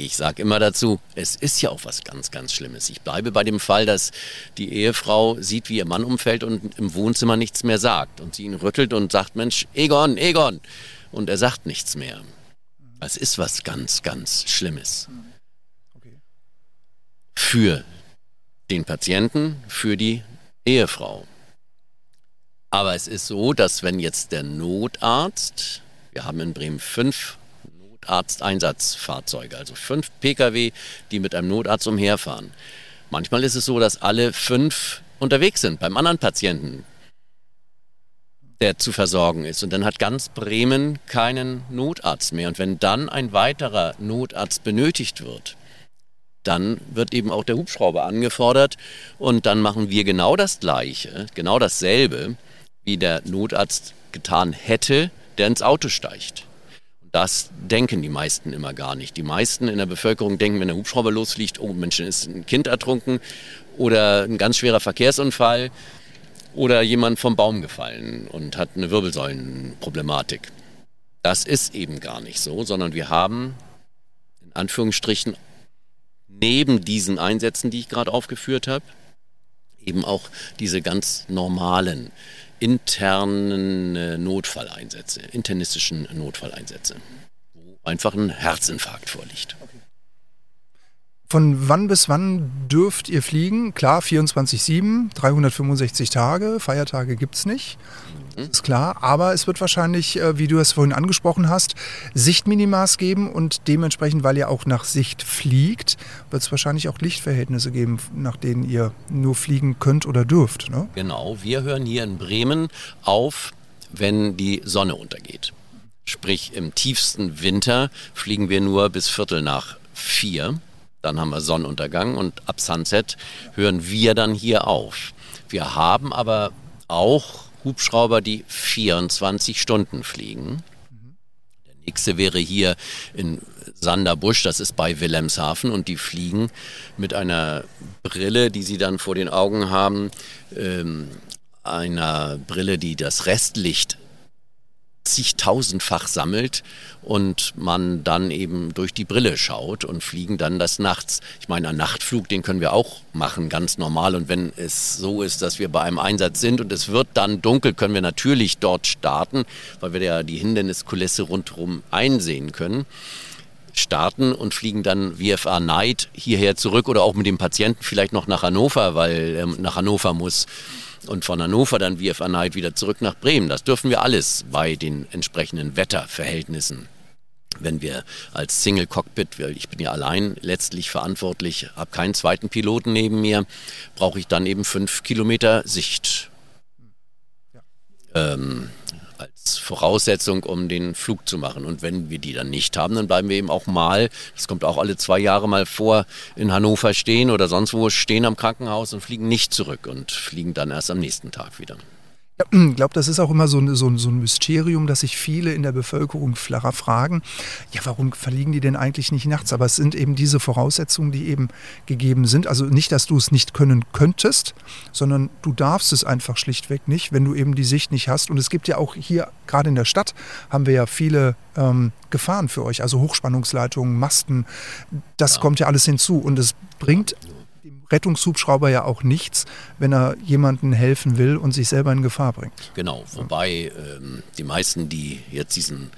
Ich sage immer dazu, es ist ja auch was ganz, ganz Schlimmes. Ich bleibe bei dem Fall, dass die Ehefrau sieht, wie ihr Mann umfällt und im Wohnzimmer nichts mehr sagt. Und sie ihn rüttelt und sagt, Mensch, Egon, Egon. Und er sagt nichts mehr. Es ist was ganz, ganz Schlimmes. Für den Patienten, für die Ehefrau. Aber es ist so, dass wenn jetzt der Notarzt, wir haben in Bremen fünf Notarzteinsatzfahrzeuge, also fünf Pkw, die mit einem Notarzt umherfahren. Manchmal ist es so, dass alle fünf unterwegs sind beim anderen Patienten, der zu versorgen ist. Und dann hat ganz Bremen keinen Notarzt mehr. Und wenn dann ein weiterer Notarzt benötigt wird, dann wird eben auch der Hubschrauber angefordert und dann machen wir genau das Gleiche, genau dasselbe, wie der Notarzt getan hätte, der ins Auto steigt. Das denken die meisten immer gar nicht. Die meisten in der Bevölkerung denken, wenn der Hubschrauber losfliegt, oh Mensch, ist ein Kind ertrunken oder ein ganz schwerer Verkehrsunfall oder jemand vom Baum gefallen und hat eine Wirbelsäulenproblematik. Das ist eben gar nicht so, sondern wir haben in Anführungsstrichen neben diesen Einsätzen, die ich gerade aufgeführt habe, eben auch diese ganz normalen internen äh, Notfalleinsätze, internistischen Notfalleinsätze, wo einfach ein Herzinfarkt vorliegt. Von wann bis wann dürft ihr fliegen? Klar, 24-7, 365 Tage, Feiertage gibt es nicht. Das ist klar. Aber es wird wahrscheinlich, äh, wie du es vorhin angesprochen hast, Sichtminimas geben und dementsprechend, weil ihr auch nach Sicht fliegt, wird es wahrscheinlich auch Lichtverhältnisse geben, nach denen ihr nur fliegen könnt oder dürft. Ne? Genau, wir hören hier in Bremen auf, wenn die Sonne untergeht. Sprich, im tiefsten Winter fliegen wir nur bis Viertel nach vier. Dann haben wir Sonnenuntergang und ab Sunset hören wir dann hier auf. Wir haben aber auch Hubschrauber, die 24 Stunden fliegen. Der nächste wäre hier in Sanderbusch, das ist bei Wilhelmshaven und die fliegen mit einer Brille, die sie dann vor den Augen haben, ähm, einer Brille, die das Restlicht zigtausendfach sammelt und man dann eben durch die Brille schaut und fliegen dann das nachts. Ich meine, einen Nachtflug, den können wir auch machen, ganz normal. Und wenn es so ist, dass wir bei einem Einsatz sind und es wird dann dunkel, können wir natürlich dort starten, weil wir ja die Hinderniskulisse rundherum einsehen können starten und fliegen dann VFA Night hierher zurück oder auch mit dem Patienten vielleicht noch nach Hannover, weil er nach Hannover muss und von Hannover dann VFA Night wieder zurück nach Bremen. Das dürfen wir alles bei den entsprechenden Wetterverhältnissen. Wenn wir als Single Cockpit, weil ich bin ja allein letztlich verantwortlich, habe keinen zweiten Piloten neben mir, brauche ich dann eben fünf Kilometer Sicht. Ähm, Voraussetzung, um den Flug zu machen. Und wenn wir die dann nicht haben, dann bleiben wir eben auch mal, das kommt auch alle zwei Jahre mal vor, in Hannover stehen oder sonst wo stehen am Krankenhaus und fliegen nicht zurück und fliegen dann erst am nächsten Tag wieder. Ich glaube, das ist auch immer so ein, so, so ein Mysterium, dass sich viele in der Bevölkerung flacher fragen, ja, warum verliegen die denn eigentlich nicht nachts? Aber es sind eben diese Voraussetzungen, die eben gegeben sind. Also nicht, dass du es nicht können könntest, sondern du darfst es einfach schlichtweg nicht, wenn du eben die Sicht nicht hast. Und es gibt ja auch hier, gerade in der Stadt, haben wir ja viele ähm, Gefahren für euch, also Hochspannungsleitungen, Masten, das ja. kommt ja alles hinzu. Und es bringt Rettungshubschrauber ja auch nichts, wenn er jemandem helfen will und sich selber in Gefahr bringt. Genau, wobei ähm, die meisten, die jetzt diesen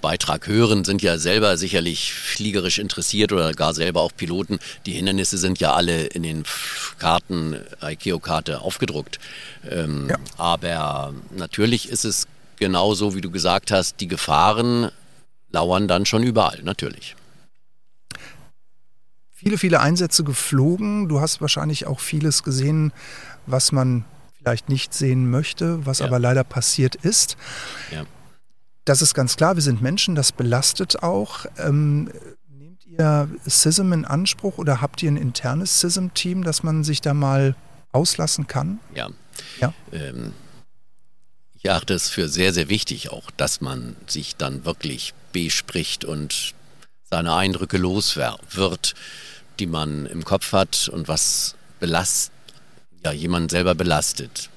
Beitrag hören, sind ja selber sicherlich fliegerisch interessiert oder gar selber auch Piloten. Die Hindernisse sind ja alle in den Karten, ICAO-Karte aufgedruckt. Ähm, ja. Aber natürlich ist es genauso, wie du gesagt hast, die Gefahren lauern dann schon überall, natürlich viele, viele Einsätze geflogen. Du hast wahrscheinlich auch vieles gesehen, was man vielleicht nicht sehen möchte, was ja. aber leider passiert ist. Ja. Das ist ganz klar, wir sind Menschen, das belastet auch. Ähm, nehmt ihr SISM in Anspruch oder habt ihr ein internes SISM-Team, dass man sich da mal auslassen kann? Ja. ja? Ähm, ich achte es für sehr, sehr wichtig auch, dass man sich dann wirklich bespricht und seine Eindrücke los wird die man im Kopf hat und was belast, ja, jemanden selber belastet.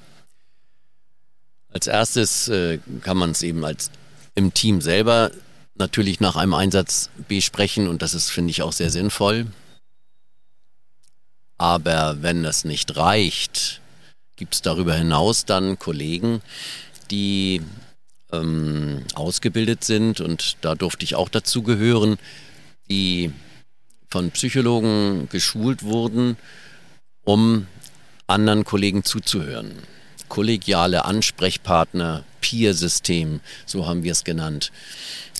Als erstes äh, kann man es eben als im Team selber natürlich nach einem Einsatz besprechen und das ist, finde ich, auch sehr sinnvoll. Aber wenn das nicht reicht, gibt es darüber hinaus dann Kollegen, die ähm, ausgebildet sind und da durfte ich auch dazu gehören, die von Psychologen geschult wurden, um anderen Kollegen zuzuhören. Kollegiale Ansprechpartner, Peer-System, so haben wir es genannt.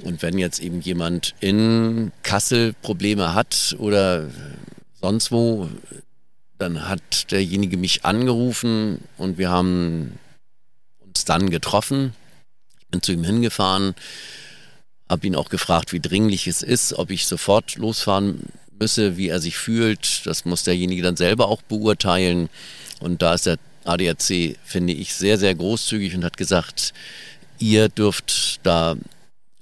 Und wenn jetzt eben jemand in Kassel Probleme hat oder sonst wo, dann hat derjenige mich angerufen und wir haben uns dann getroffen. Ich bin zu ihm hingefahren, habe ihn auch gefragt, wie dringlich es ist, ob ich sofort losfahren müsse, wie er sich fühlt. Das muss derjenige dann selber auch beurteilen. Und da ist der ADAC, finde ich, sehr, sehr großzügig und hat gesagt, ihr dürft da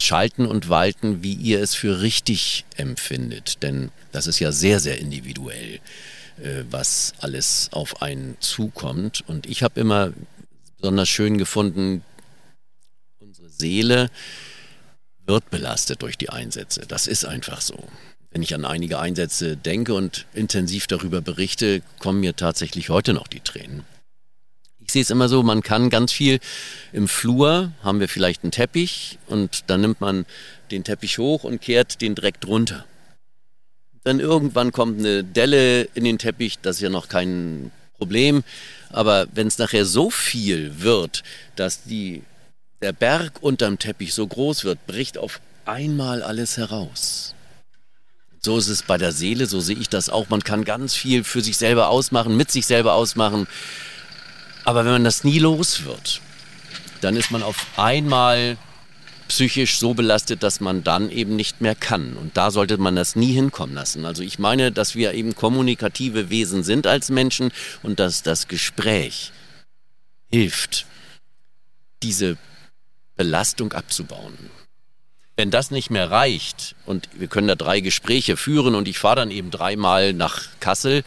schalten und walten, wie ihr es für richtig empfindet. Denn das ist ja sehr, sehr individuell, äh, was alles auf einen zukommt. Und ich habe immer besonders schön gefunden, unsere Seele wird belastet durch die Einsätze. Das ist einfach so. Wenn ich an einige Einsätze denke und intensiv darüber berichte, kommen mir tatsächlich heute noch die Tränen. Ich sehe es immer so, man kann ganz viel im Flur, haben wir vielleicht einen Teppich und dann nimmt man den Teppich hoch und kehrt den direkt runter. Dann irgendwann kommt eine Delle in den Teppich, das ist ja noch kein Problem. Aber wenn es nachher so viel wird, dass die, der Berg unterm Teppich so groß wird, bricht auf einmal alles heraus. So ist es bei der Seele, so sehe ich das auch. Man kann ganz viel für sich selber ausmachen, mit sich selber ausmachen. Aber wenn man das nie los wird, dann ist man auf einmal psychisch so belastet, dass man dann eben nicht mehr kann. Und da sollte man das nie hinkommen lassen. Also ich meine, dass wir eben kommunikative Wesen sind als Menschen und dass das Gespräch hilft, diese Belastung abzubauen. Wenn das nicht mehr reicht und wir können da drei Gespräche führen und ich fahre dann eben dreimal nach Kassel,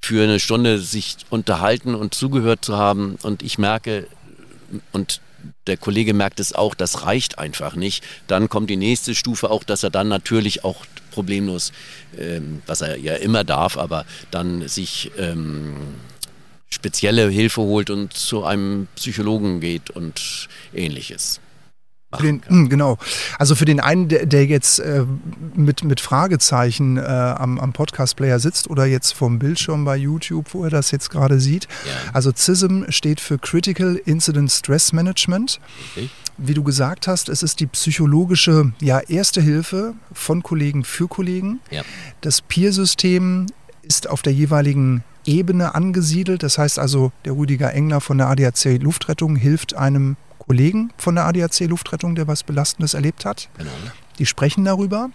für eine Stunde sich unterhalten und zugehört zu haben. Und ich merke, und der Kollege merkt es auch, das reicht einfach nicht. Dann kommt die nächste Stufe auch, dass er dann natürlich auch problemlos, ähm, was er ja immer darf, aber dann sich ähm, spezielle Hilfe holt und zu einem Psychologen geht und ähnliches machen den, hm, Genau. Also für den einen, der, der jetzt äh, mit, mit Fragezeichen äh, am, am Podcast-Player sitzt oder jetzt vom Bildschirm bei YouTube, wo er das jetzt gerade sieht. Ja. Also CISM steht für Critical Incident Stress Management. Okay. Wie du gesagt hast, es ist die psychologische ja, Erste Hilfe von Kollegen für Kollegen. Ja. Das Peer-System ist auf der jeweiligen Ebene angesiedelt. Das heißt also, der Rüdiger Engler von der ADAC Luftrettung hilft einem Kollegen von der ADAC Luftrettung, der was Belastendes erlebt hat. Genau. Die sprechen darüber.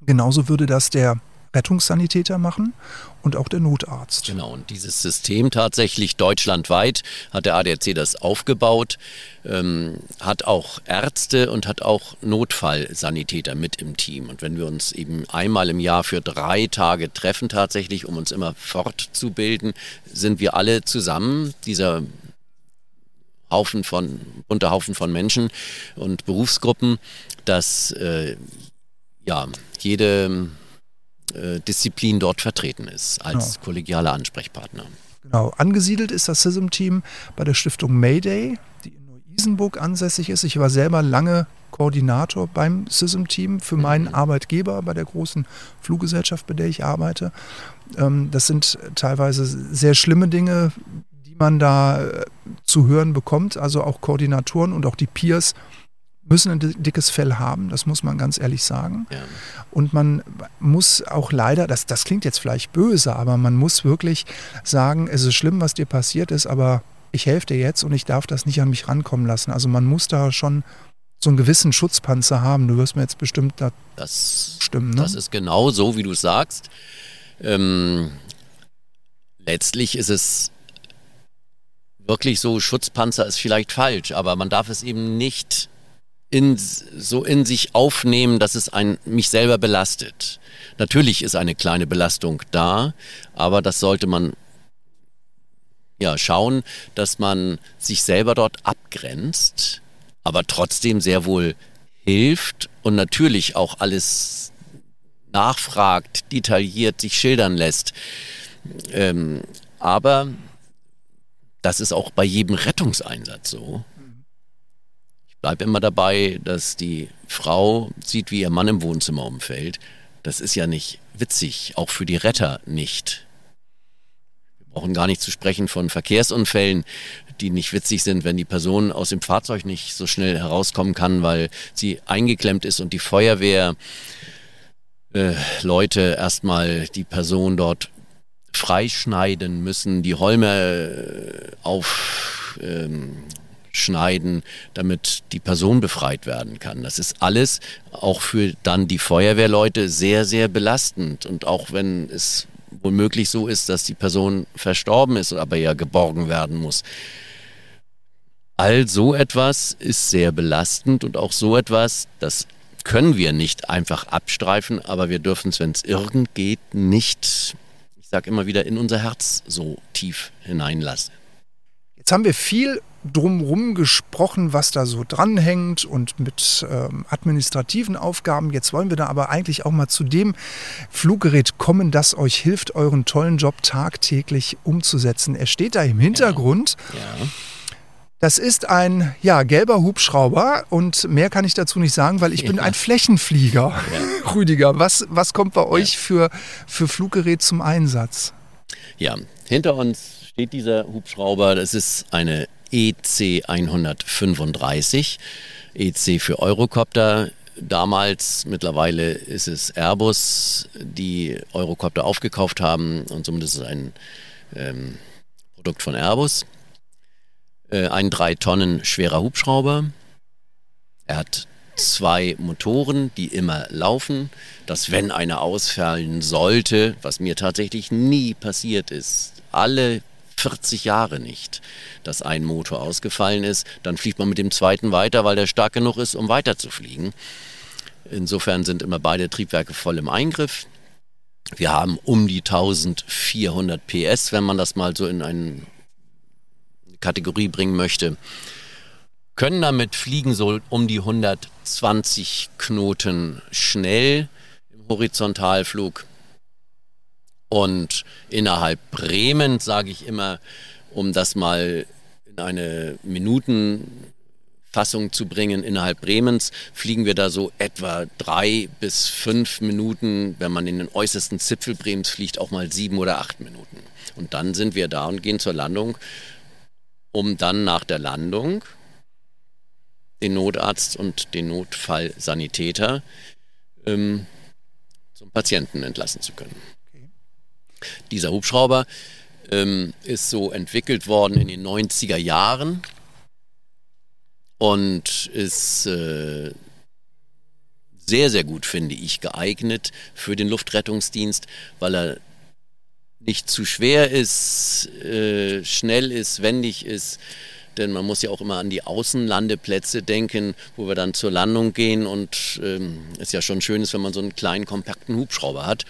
Genauso würde das der Rettungssanitäter machen und auch der Notarzt. Genau, und dieses System tatsächlich deutschlandweit hat der ADAC das aufgebaut, ähm, hat auch Ärzte und hat auch Notfallsanitäter mit im Team. Und wenn wir uns eben einmal im Jahr für drei Tage treffen tatsächlich, um uns immer fortzubilden, sind wir alle zusammen, dieser Haufen von, bunter Haufen von Menschen und Berufsgruppen, dass äh, ja, jede äh, Disziplin dort vertreten ist als genau. kollegialer Ansprechpartner. Genau, angesiedelt ist das CISM-Team bei der Stiftung Mayday, die in Neu-Isenburg ansässig ist. Ich war selber lange Koordinator beim CISM-Team für meinen mhm. Arbeitgeber bei der großen Fluggesellschaft, bei der ich arbeite. Ähm, das sind teilweise sehr schlimme Dinge, man da äh, zu hören bekommt. Also auch Koordinatoren und auch die Peers müssen ein dickes Fell haben, das muss man ganz ehrlich sagen. Ja. Und man muss auch leider, das, das klingt jetzt vielleicht böse, aber man muss wirklich sagen, es ist schlimm, was dir passiert ist, aber ich helfe dir jetzt und ich darf das nicht an mich rankommen lassen. Also man muss da schon so einen gewissen Schutzpanzer haben. Du wirst mir jetzt bestimmt da das, stimmen. Ne? Das ist genau so, wie du sagst. Ähm, letztlich ist es wirklich so, Schutzpanzer ist vielleicht falsch, aber man darf es eben nicht in, so in sich aufnehmen, dass es ein, mich selber belastet. Natürlich ist eine kleine Belastung da, aber das sollte man ja schauen, dass man sich selber dort abgrenzt, aber trotzdem sehr wohl hilft und natürlich auch alles nachfragt, detailliert sich schildern lässt. Ähm, aber das ist auch bei jedem Rettungseinsatz so. Ich bleibe immer dabei, dass die Frau sieht, wie ihr Mann im Wohnzimmer umfällt. Das ist ja nicht witzig, auch für die Retter nicht. Wir brauchen gar nicht zu sprechen von Verkehrsunfällen, die nicht witzig sind, wenn die Person aus dem Fahrzeug nicht so schnell herauskommen kann, weil sie eingeklemmt ist und die Feuerwehr äh, Leute erstmal die Person dort freischneiden müssen, die Holme äh, aufschneiden, ähm, damit die Person befreit werden kann. Das ist alles auch für dann die Feuerwehrleute sehr, sehr belastend. Und auch wenn es womöglich so ist, dass die Person verstorben ist, aber ja geborgen werden muss. All so etwas ist sehr belastend und auch so etwas, das können wir nicht einfach abstreifen, aber wir dürfen es, wenn es irgend geht, nicht, ich sage immer wieder, in unser Herz so tief hineinlassen. Jetzt haben wir viel drumherum gesprochen, was da so dranhängt und mit ähm, administrativen Aufgaben. Jetzt wollen wir da aber eigentlich auch mal zu dem Fluggerät kommen, das euch hilft, euren tollen Job tagtäglich umzusetzen. Er steht da im Hintergrund. Ja. ja. Das ist ein ja, gelber Hubschrauber und mehr kann ich dazu nicht sagen, weil ich ja. bin ein Flächenflieger. Ja. (laughs) Rüdiger, was, was kommt bei euch für, für Fluggerät zum Einsatz? Ja, hinter uns steht dieser Hubschrauber. Das ist eine EC 135. EC für Eurocopter. Damals, mittlerweile ist es Airbus, die Eurocopter aufgekauft haben und somit ist es ein ähm, Produkt von Airbus äh, ein drei Tonnen schwerer Hubschrauber. Er hat zwei Motoren, die immer laufen, dass wenn einer ausfallen sollte, was mir tatsächlich nie passiert ist, alle 40 Jahre nicht, dass ein Motor ausgefallen ist, dann fliegt man mit dem zweiten weiter, weil der stark genug ist, um weiter zu fliegen. Insofern sind immer beide Triebwerke voll im Eingriff. Wir haben um die 1400 PS, wenn man das mal so in einen Kategorie bringen möchte, können damit fliegen so um die 120 Knoten schnell im Horizontalflug. Und innerhalb Bremen, sage ich immer, um das mal in eine Minutenfassung zu bringen, innerhalb Bremens fliegen wir da so etwa drei bis fünf Minuten, wenn man in den äußersten Zipfel Bremens fliegt, auch mal sieben oder acht Minuten. Und dann sind wir da und gehen zur Landung um dann nach der Landung den Notarzt und den Notfallsanitäter ähm, zum Patienten entlassen zu können. Okay. Dieser Hubschrauber ähm, ist so entwickelt worden in den 90er Jahren und ist äh, sehr, sehr gut, finde ich, geeignet für den Luftrettungsdienst, weil er nicht zu schwer ist, äh, schnell ist, wendig ist. Denn man muss ja auch immer an die Außenlandeplätze denken, wo wir dann zur Landung gehen. Und ähm, es ja schon schön ist, wenn man so einen kleinen, kompakten Hubschrauber hat.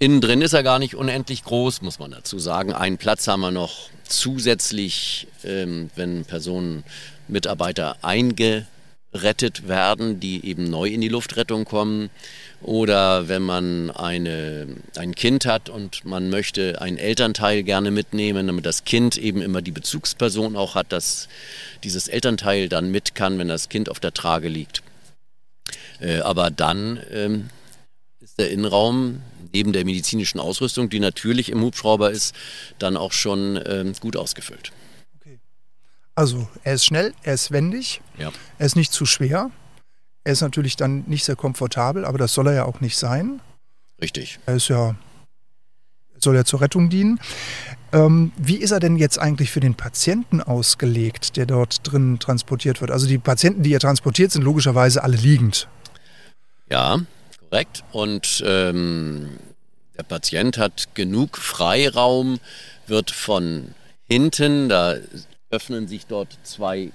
Innen drin ist er gar nicht unendlich groß, muss man dazu sagen. Einen Platz haben wir noch zusätzlich, ähm, wenn Personen, Mitarbeiter eingerettet werden, die eben neu in die Luftrettung kommen. Oder wenn man eine, ein Kind hat und man möchte einen Elternteil gerne mitnehmen, damit das Kind eben immer die Bezugsperson auch hat, dass dieses Elternteil dann mit kann, wenn das Kind auf der Trage liegt. Äh, aber dann ähm, ist der Innenraum neben der medizinischen Ausrüstung, die natürlich im Hubschrauber ist, dann auch schon ähm, gut ausgefüllt. Okay. Also er ist schnell, er ist wendig, ja. er ist nicht zu schwer. Er ist natürlich dann nicht sehr komfortabel, aber das soll er ja auch nicht sein. Richtig. Er ist ja, soll ja zur Rettung dienen. Ähm, wie ist er denn jetzt eigentlich für den Patienten ausgelegt, der dort drin transportiert wird? Also die Patienten, die hier transportiert, sind logischerweise alle liegend. Ja, korrekt. Und ähm, der Patient hat genug Freiraum, wird von hinten, da öffnen sich dort zwei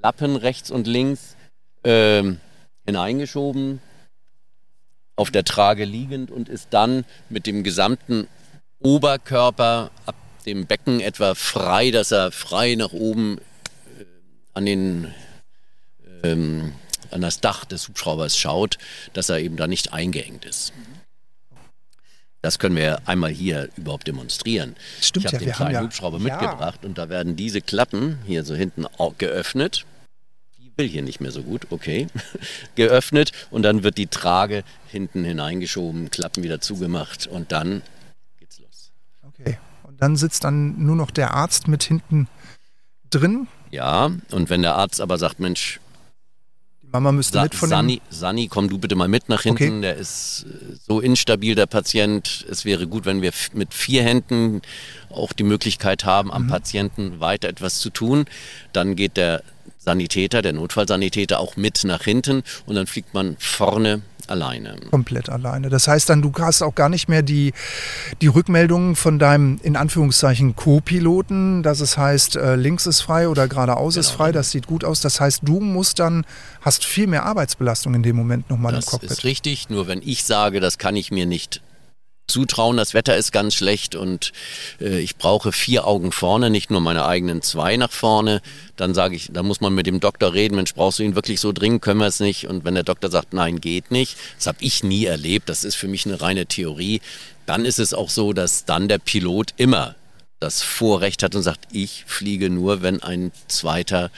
Klappen rechts und links, ähm, hineingeschoben, auf der Trage liegend und ist dann mit dem gesamten Oberkörper ab dem Becken etwa frei, dass er frei nach oben äh, an den ähm, an das Dach des Hubschraubers schaut, dass er eben da nicht eingeengt ist. Das können wir einmal hier überhaupt demonstrieren. Stimmt ich habe ja, den kleinen ja, Hubschrauber ja. mitgebracht und da werden diese Klappen hier so hinten geöffnet will hier nicht mehr so gut, okay, (laughs) geöffnet und dann wird die Trage hinten hineingeschoben, Klappen wieder zugemacht und dann geht's los. Okay, und dann sitzt dann nur noch der Arzt mit hinten drin? Ja, und wenn der Arzt aber sagt, Mensch, die Mama müsste Sa mit von Sani, Sani, komm du bitte mal mit nach hinten, okay. der ist äh, so instabil, der Patient. Es wäre gut, wenn wir mit vier Händen auch die Möglichkeit haben, am mhm. Patienten weiter etwas zu tun. Dann geht der Sanitäter, der Notfallsanitäter auch mit nach hinten und dann fliegt man vorne alleine. Komplett alleine. Das heißt dann, du hast auch gar nicht mehr die, die Rückmeldungen von deinem, in Anführungszeichen, Co-Piloten, dass es heißt, äh, links ist frei oder geradeaus genau. ist frei, das sieht gut aus. Das heißt, du musst dann, hast viel mehr Arbeitsbelastung in dem Moment nochmal im Cockpit. Das ist richtig, nur wenn ich sage, das kann ich mir nicht zutrauen, das Wetter ist ganz schlecht und äh, ich brauche vier Augen vorne, nicht nur meine eigenen zwei nach vorne, dann sage ich, da muss man mit dem Doktor reden, Mensch, brauchst du ihn wirklich so dringend, können wir es nicht. Und wenn der Doktor sagt, nein, geht nicht, das habe ich nie erlebt, das ist für mich eine reine Theorie, dann ist es auch so, dass dann der Pilot immer das Vorrecht hat und sagt, ich fliege nur, wenn ein zweiter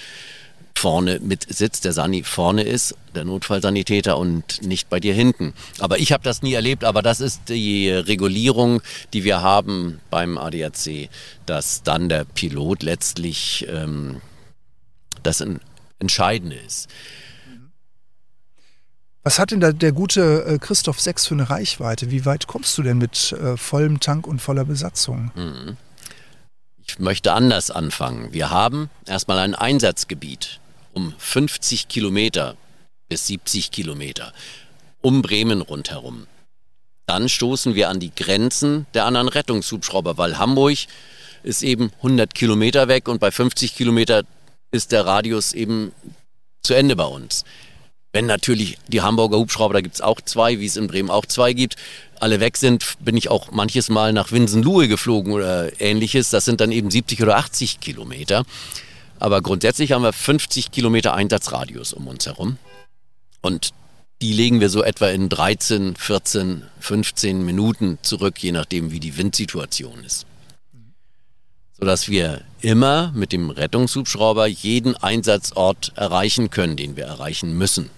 vorne mit Sitz, der Sani vorne ist, der Notfallsanitäter und nicht bei dir hinten. Aber ich habe das nie erlebt, aber das ist die Regulierung, die wir haben beim ADAC, dass dann der Pilot letztlich ähm, das Entscheidende ist. Was hat denn da der gute äh, Christoph Sechs für eine Reichweite? Wie weit kommst du denn mit äh, vollem Tank und voller Besatzung? Mhm. Ich möchte anders anfangen. Wir haben erstmal ein Einsatzgebiet um 50 Kilometer bis 70 Kilometer um Bremen rundherum. Dann stoßen wir an die Grenzen der anderen Rettungshubschrauber, weil Hamburg ist eben 100 Kilometer weg und bei 50 Kilometer ist der Radius eben zu Ende bei uns. Wenn natürlich die Hamburger Hubschrauber, da gibt es auch zwei, wie es in Bremen auch zwei gibt, alle weg sind, bin ich auch manches Mal nach Winsenlohe geflogen oder ähnliches. Das sind dann eben 70 oder 80 Kilometer. Aber grundsätzlich haben wir 50 Kilometer Einsatzradius um uns herum. Und die legen wir so etwa in 13, 14, 15 Minuten zurück, je nachdem, wie die Windsituation ist. Sodass wir immer mit dem Rettungshubschrauber jeden Einsatzort erreichen können, den wir erreichen müssen.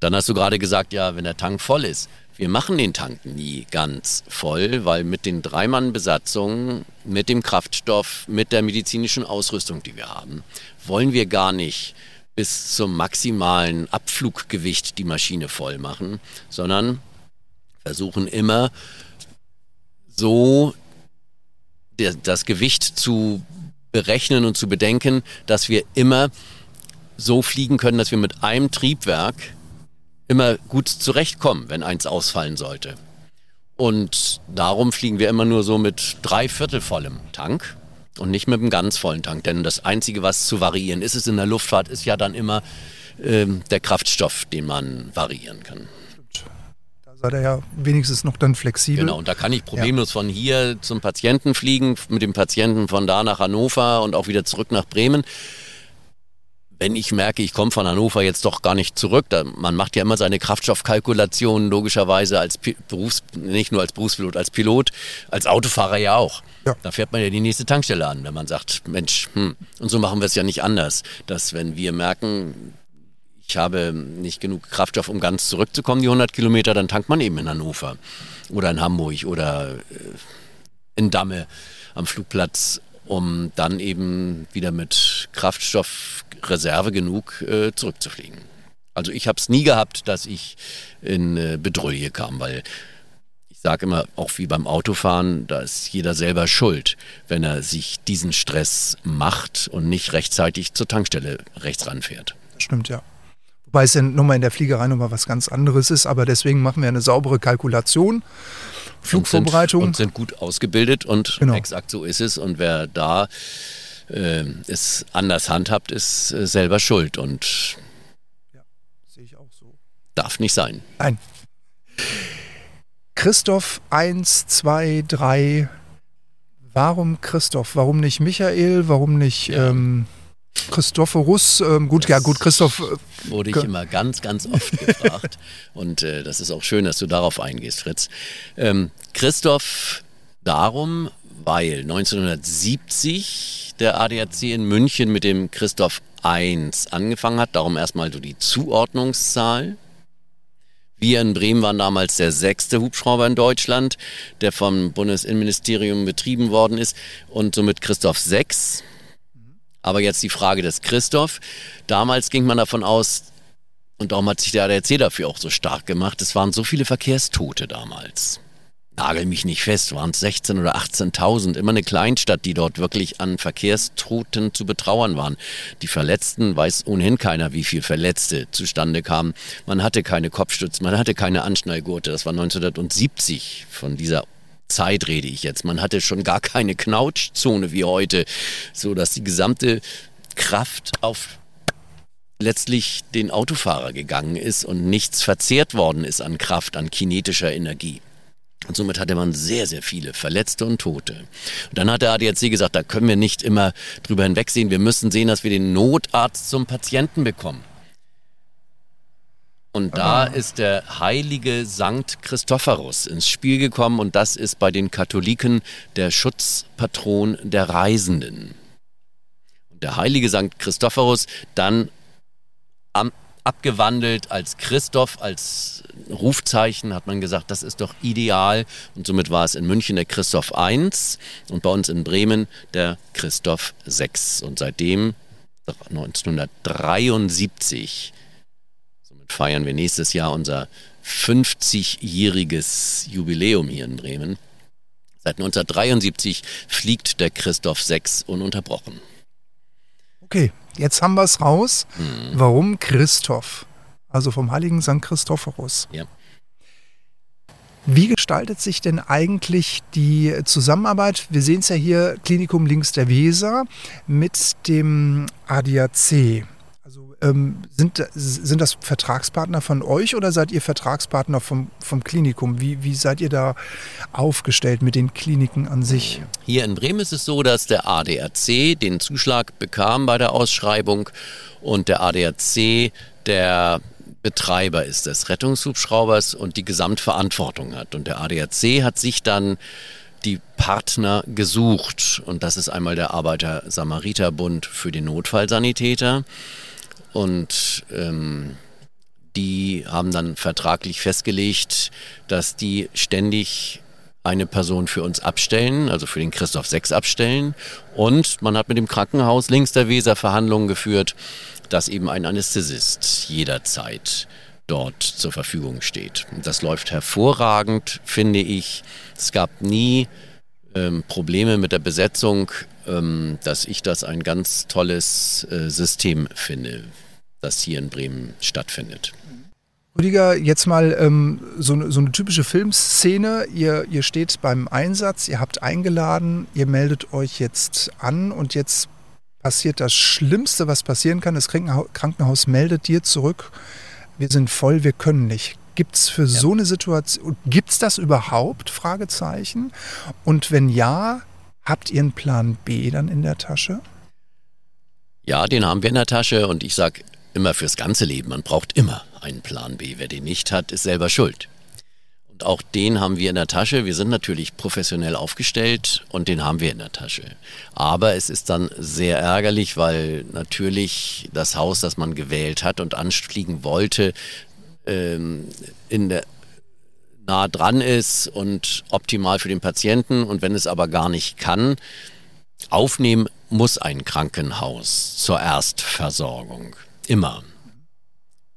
Dann hast du gerade gesagt, ja, wenn der Tank voll ist. Wir machen den Tank nie ganz voll, weil mit den Dreimann-Besatzungen, mit dem Kraftstoff, mit der medizinischen Ausrüstung, die wir haben, wollen wir gar nicht bis zum maximalen Abfluggewicht die Maschine voll machen, sondern versuchen immer so das Gewicht zu berechnen und zu bedenken, dass wir immer so fliegen können, dass wir mit einem Triebwerk immer gut zurechtkommen, wenn eins ausfallen sollte. Und darum fliegen wir immer nur so mit drei Viertel vollem Tank und nicht mit einem ganz vollen Tank. Denn das Einzige, was zu variieren ist, ist in der Luftfahrt, ist ja dann immer ähm, der Kraftstoff, den man variieren kann. Da seid ihr ja wenigstens noch dann flexibel. Genau, und da kann ich problemlos ja. von hier zum Patienten fliegen, mit dem Patienten von da nach Hannover und auch wieder zurück nach Bremen wenn ich merke, ich komme von Hannover jetzt doch gar nicht zurück, da, man macht ja immer seine Kraftstoffkalkulationen logischerweise als Berufs, nicht nur als Berufspilot, als Pilot, als Autofahrer ja auch. Ja. Da fährt man ja die nächste Tankstelle an, wenn man sagt, Mensch, hm. und so machen wir es ja nicht anders, dass wenn wir merken, ich habe nicht genug Kraftstoff, um ganz zurückzukommen, die 100 Kilometer, dann tankt man eben in Hannover oder in Hamburg oder äh, in Damme am Flugplatz um dann eben wieder mit Kraftstoffreserve genug äh, zurückzufliegen. Also ich habe es nie gehabt, dass ich in äh, Bedrulle kam, weil ich sage immer, auch wie beim Autofahren, da ist jeder selber schuld, wenn er sich diesen Stress macht und nicht rechtzeitig zur Tankstelle rechts ranfährt. Stimmt, ja. Wobei es ja nochmal in der Fliegerei nochmal was ganz anderes ist, aber deswegen machen wir eine saubere Kalkulation Flugvorbereitung. Und sind, und sind gut ausgebildet und genau. exakt so ist es. Und wer da äh, es anders handhabt, ist äh, selber schuld. Und ja, sehe ich auch so. Darf nicht sein. Nein. Christoph 1, 2, 3. Warum Christoph? Warum nicht Michael? Warum nicht ja. ähm, Christophorus, ähm, gut, das ja gut, Christoph. Äh, wurde ich immer ganz, ganz oft gefragt. (laughs) Und äh, das ist auch schön, dass du darauf eingehst, Fritz. Ähm, Christoph darum, weil 1970 der ADAC in München mit dem Christoph 1 angefangen hat. Darum erstmal so die Zuordnungszahl. Wir in Bremen waren damals der sechste Hubschrauber in Deutschland, der vom Bundesinnenministerium betrieben worden ist und somit Christoph 6 aber jetzt die Frage des Christoph. Damals ging man davon aus, und darum hat sich der ADAC dafür auch so stark gemacht, es waren so viele Verkehrstote damals. nagel mich nicht fest, waren es 16.000 oder 18.000, immer eine Kleinstadt, die dort wirklich an Verkehrstoten zu betrauern waren. Die Verletzten weiß ohnehin keiner, wie viele Verletzte zustande kamen. Man hatte keine Kopfstütze, man hatte keine Anschnallgurte. Das war 1970 von dieser Zeit rede ich jetzt. Man hatte schon gar keine Knautschzone wie heute, so dass die gesamte Kraft auf letztlich den Autofahrer gegangen ist und nichts verzehrt worden ist an Kraft, an kinetischer Energie. Und somit hatte man sehr, sehr viele Verletzte und Tote. Und dann hat der ADAC gesagt, da können wir nicht immer drüber hinwegsehen. Wir müssen sehen, dass wir den Notarzt zum Patienten bekommen. Und da ah. ist der heilige Sankt Christophorus ins Spiel gekommen und das ist bei den Katholiken der Schutzpatron der Reisenden. Und der heilige Sankt Christophorus dann am abgewandelt als Christoph, als Rufzeichen, hat man gesagt, das ist doch ideal. Und somit war es in München der Christoph I und bei uns in Bremen der Christoph VI. Und seitdem 1973, somit feiern wir nächstes Jahr unser 50-jähriges Jubiläum hier in Bremen. Seit 1973 fliegt der Christoph VI ununterbrochen. Okay, jetzt haben wir es raus. Mhm. Warum Christoph? Also vom heiligen St. Christophorus. Ja. Wie gestaltet sich denn eigentlich die Zusammenarbeit? Wir sehen es ja hier, Klinikum links der Weser mit dem ADAC. Ähm, sind, sind das Vertragspartner von euch oder seid ihr Vertragspartner vom, vom Klinikum? Wie, wie seid ihr da aufgestellt mit den Kliniken an sich? Hier in Bremen ist es so, dass der ADAC den Zuschlag bekam bei der Ausschreibung und der ADAC der Betreiber ist des Rettungshubschraubers und die Gesamtverantwortung hat. Und der ADAC hat sich dann die Partner gesucht. Und das ist einmal der Arbeiter-Samariter-Bund für den Notfallsanitäter und ähm, die haben dann vertraglich festgelegt, dass die ständig eine Person für uns abstellen, also für den Christoph 6 abstellen. Und man hat mit dem Krankenhaus links der Weser Verhandlungen geführt, dass eben ein Anästhesist jederzeit dort zur Verfügung steht. Das läuft hervorragend, finde ich. Es gab nie ähm, Probleme mit der Besetzung, dass ich das ein ganz tolles äh, System finde das hier in Bremen stattfindet. Rüdiger, jetzt mal ähm, so, so, eine typische Filmszene. Ihr, ihr steht beim Einsatz, ihr habt eingeladen, ihr meldet euch jetzt an und jetzt passiert das Schlimmste, was passieren kann. Das Krankenhaus meldet dir zurück, wir sind voll, wir können nicht. Gibt es für ja. so eine Situation, gibt es das überhaupt? Fragezeichen. Und wenn ja, habt ihr einen Plan B dann in der Tasche? Ja, den haben wir in der Tasche und ich sage immer fürs ganze Leben. Man braucht immer einen Plan B. Wer den nicht hat, ist selber schuld. Und auch den haben wir in der Tasche. Wir sind natürlich professionell aufgestellt und den haben wir in der Tasche. Aber es ist dann sehr ärgerlich, weil natürlich das Haus, das man gewählt hat und anfliegen wollte, ähm, in der nah dran ist und optimal für den Patienten. Und wenn es aber gar nicht kann, aufnehmen muss ein Krankenhaus zur Erstversorgung. Immer.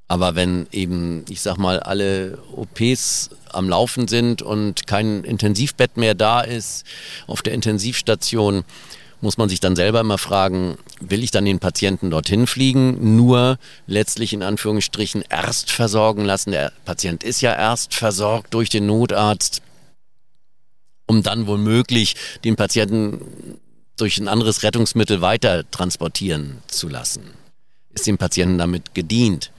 Aber wenn eben, ich sag mal, alle OPs am Laufen sind und kein Intensivbett mehr da ist auf der Intensivstation, muss man sich dann selber immer fragen, will ich dann den Patienten dorthin fliegen, nur letztlich in Anführungsstrichen erst versorgen lassen. Der Patient ist ja erst versorgt durch den Notarzt, um dann womöglich den Patienten durch ein anderes Rettungsmittel weiter transportieren zu lassen ist dem Patienten damit gedient?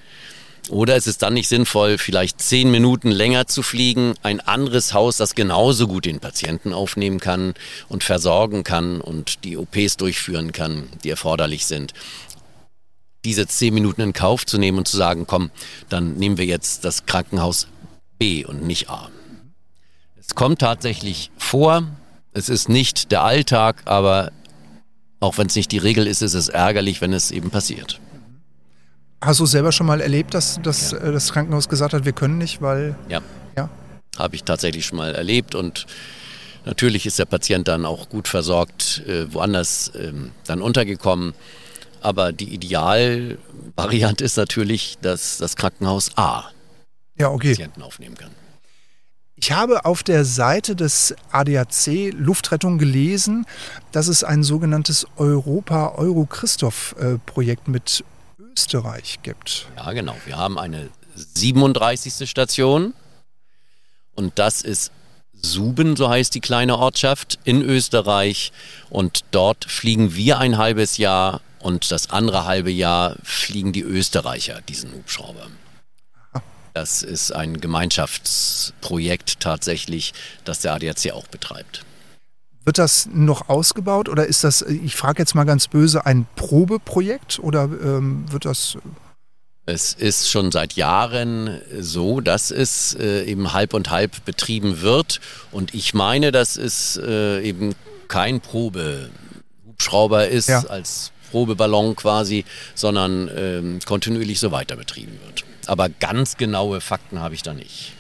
Oder ist es dann nicht sinnvoll, vielleicht zehn Minuten länger zu fliegen, ein anderes Haus, das genauso gut den Patienten aufnehmen kann und versorgen kann und die OPs durchführen kann, die erforderlich sind? Diese zehn Minuten in Kauf zu nehmen und zu sagen, komm, dann nehmen wir jetzt das Krankenhaus B und nicht A. Es kommt tatsächlich vor, es ist nicht der Alltag, aber auch wenn es nicht die Regel ist, ist es ärgerlich, wenn es eben passiert. Hast du selber schon mal erlebt, dass, dass ja. Äh, das Krankenhaus gesagt hat, wir können nicht, weil. Ja. ja? Habe ich tatsächlich schon mal erlebt und natürlich ist der Patient dann auch gut versorgt, äh, woanders ähm, dann untergekommen. Aber die Idealvariante ist natürlich, dass das Krankenhaus A ja, okay. Patienten aufnehmen kann. Ich habe auf der Seite des ADAC Luftrettung gelesen, dass es ein sogenanntes Europa-Euro-Christoph-Projekt mit Österreich gibt. Ja, genau. Wir haben eine 37. Station und das ist Suben, so heißt die kleine Ortschaft in Österreich. Und dort fliegen wir ein halbes Jahr und das andere halbe Jahr fliegen die Österreicher diesen Hubschrauber. Das ist ein Gemeinschaftsprojekt tatsächlich, das der ADAC auch betreibt. Wird das noch ausgebaut oder ist das, ich frage jetzt mal ganz böse, ein Probeprojekt oder ähm, wird das es ist schon seit Jahren so, dass es äh, eben halb und halb betrieben wird. Und ich meine, dass es äh, eben kein Probehubschrauber ist ja. als Probeballon quasi, sondern ähm, kontinuierlich so weiter betrieben wird. Aber ganz genaue Fakten habe ich da nicht.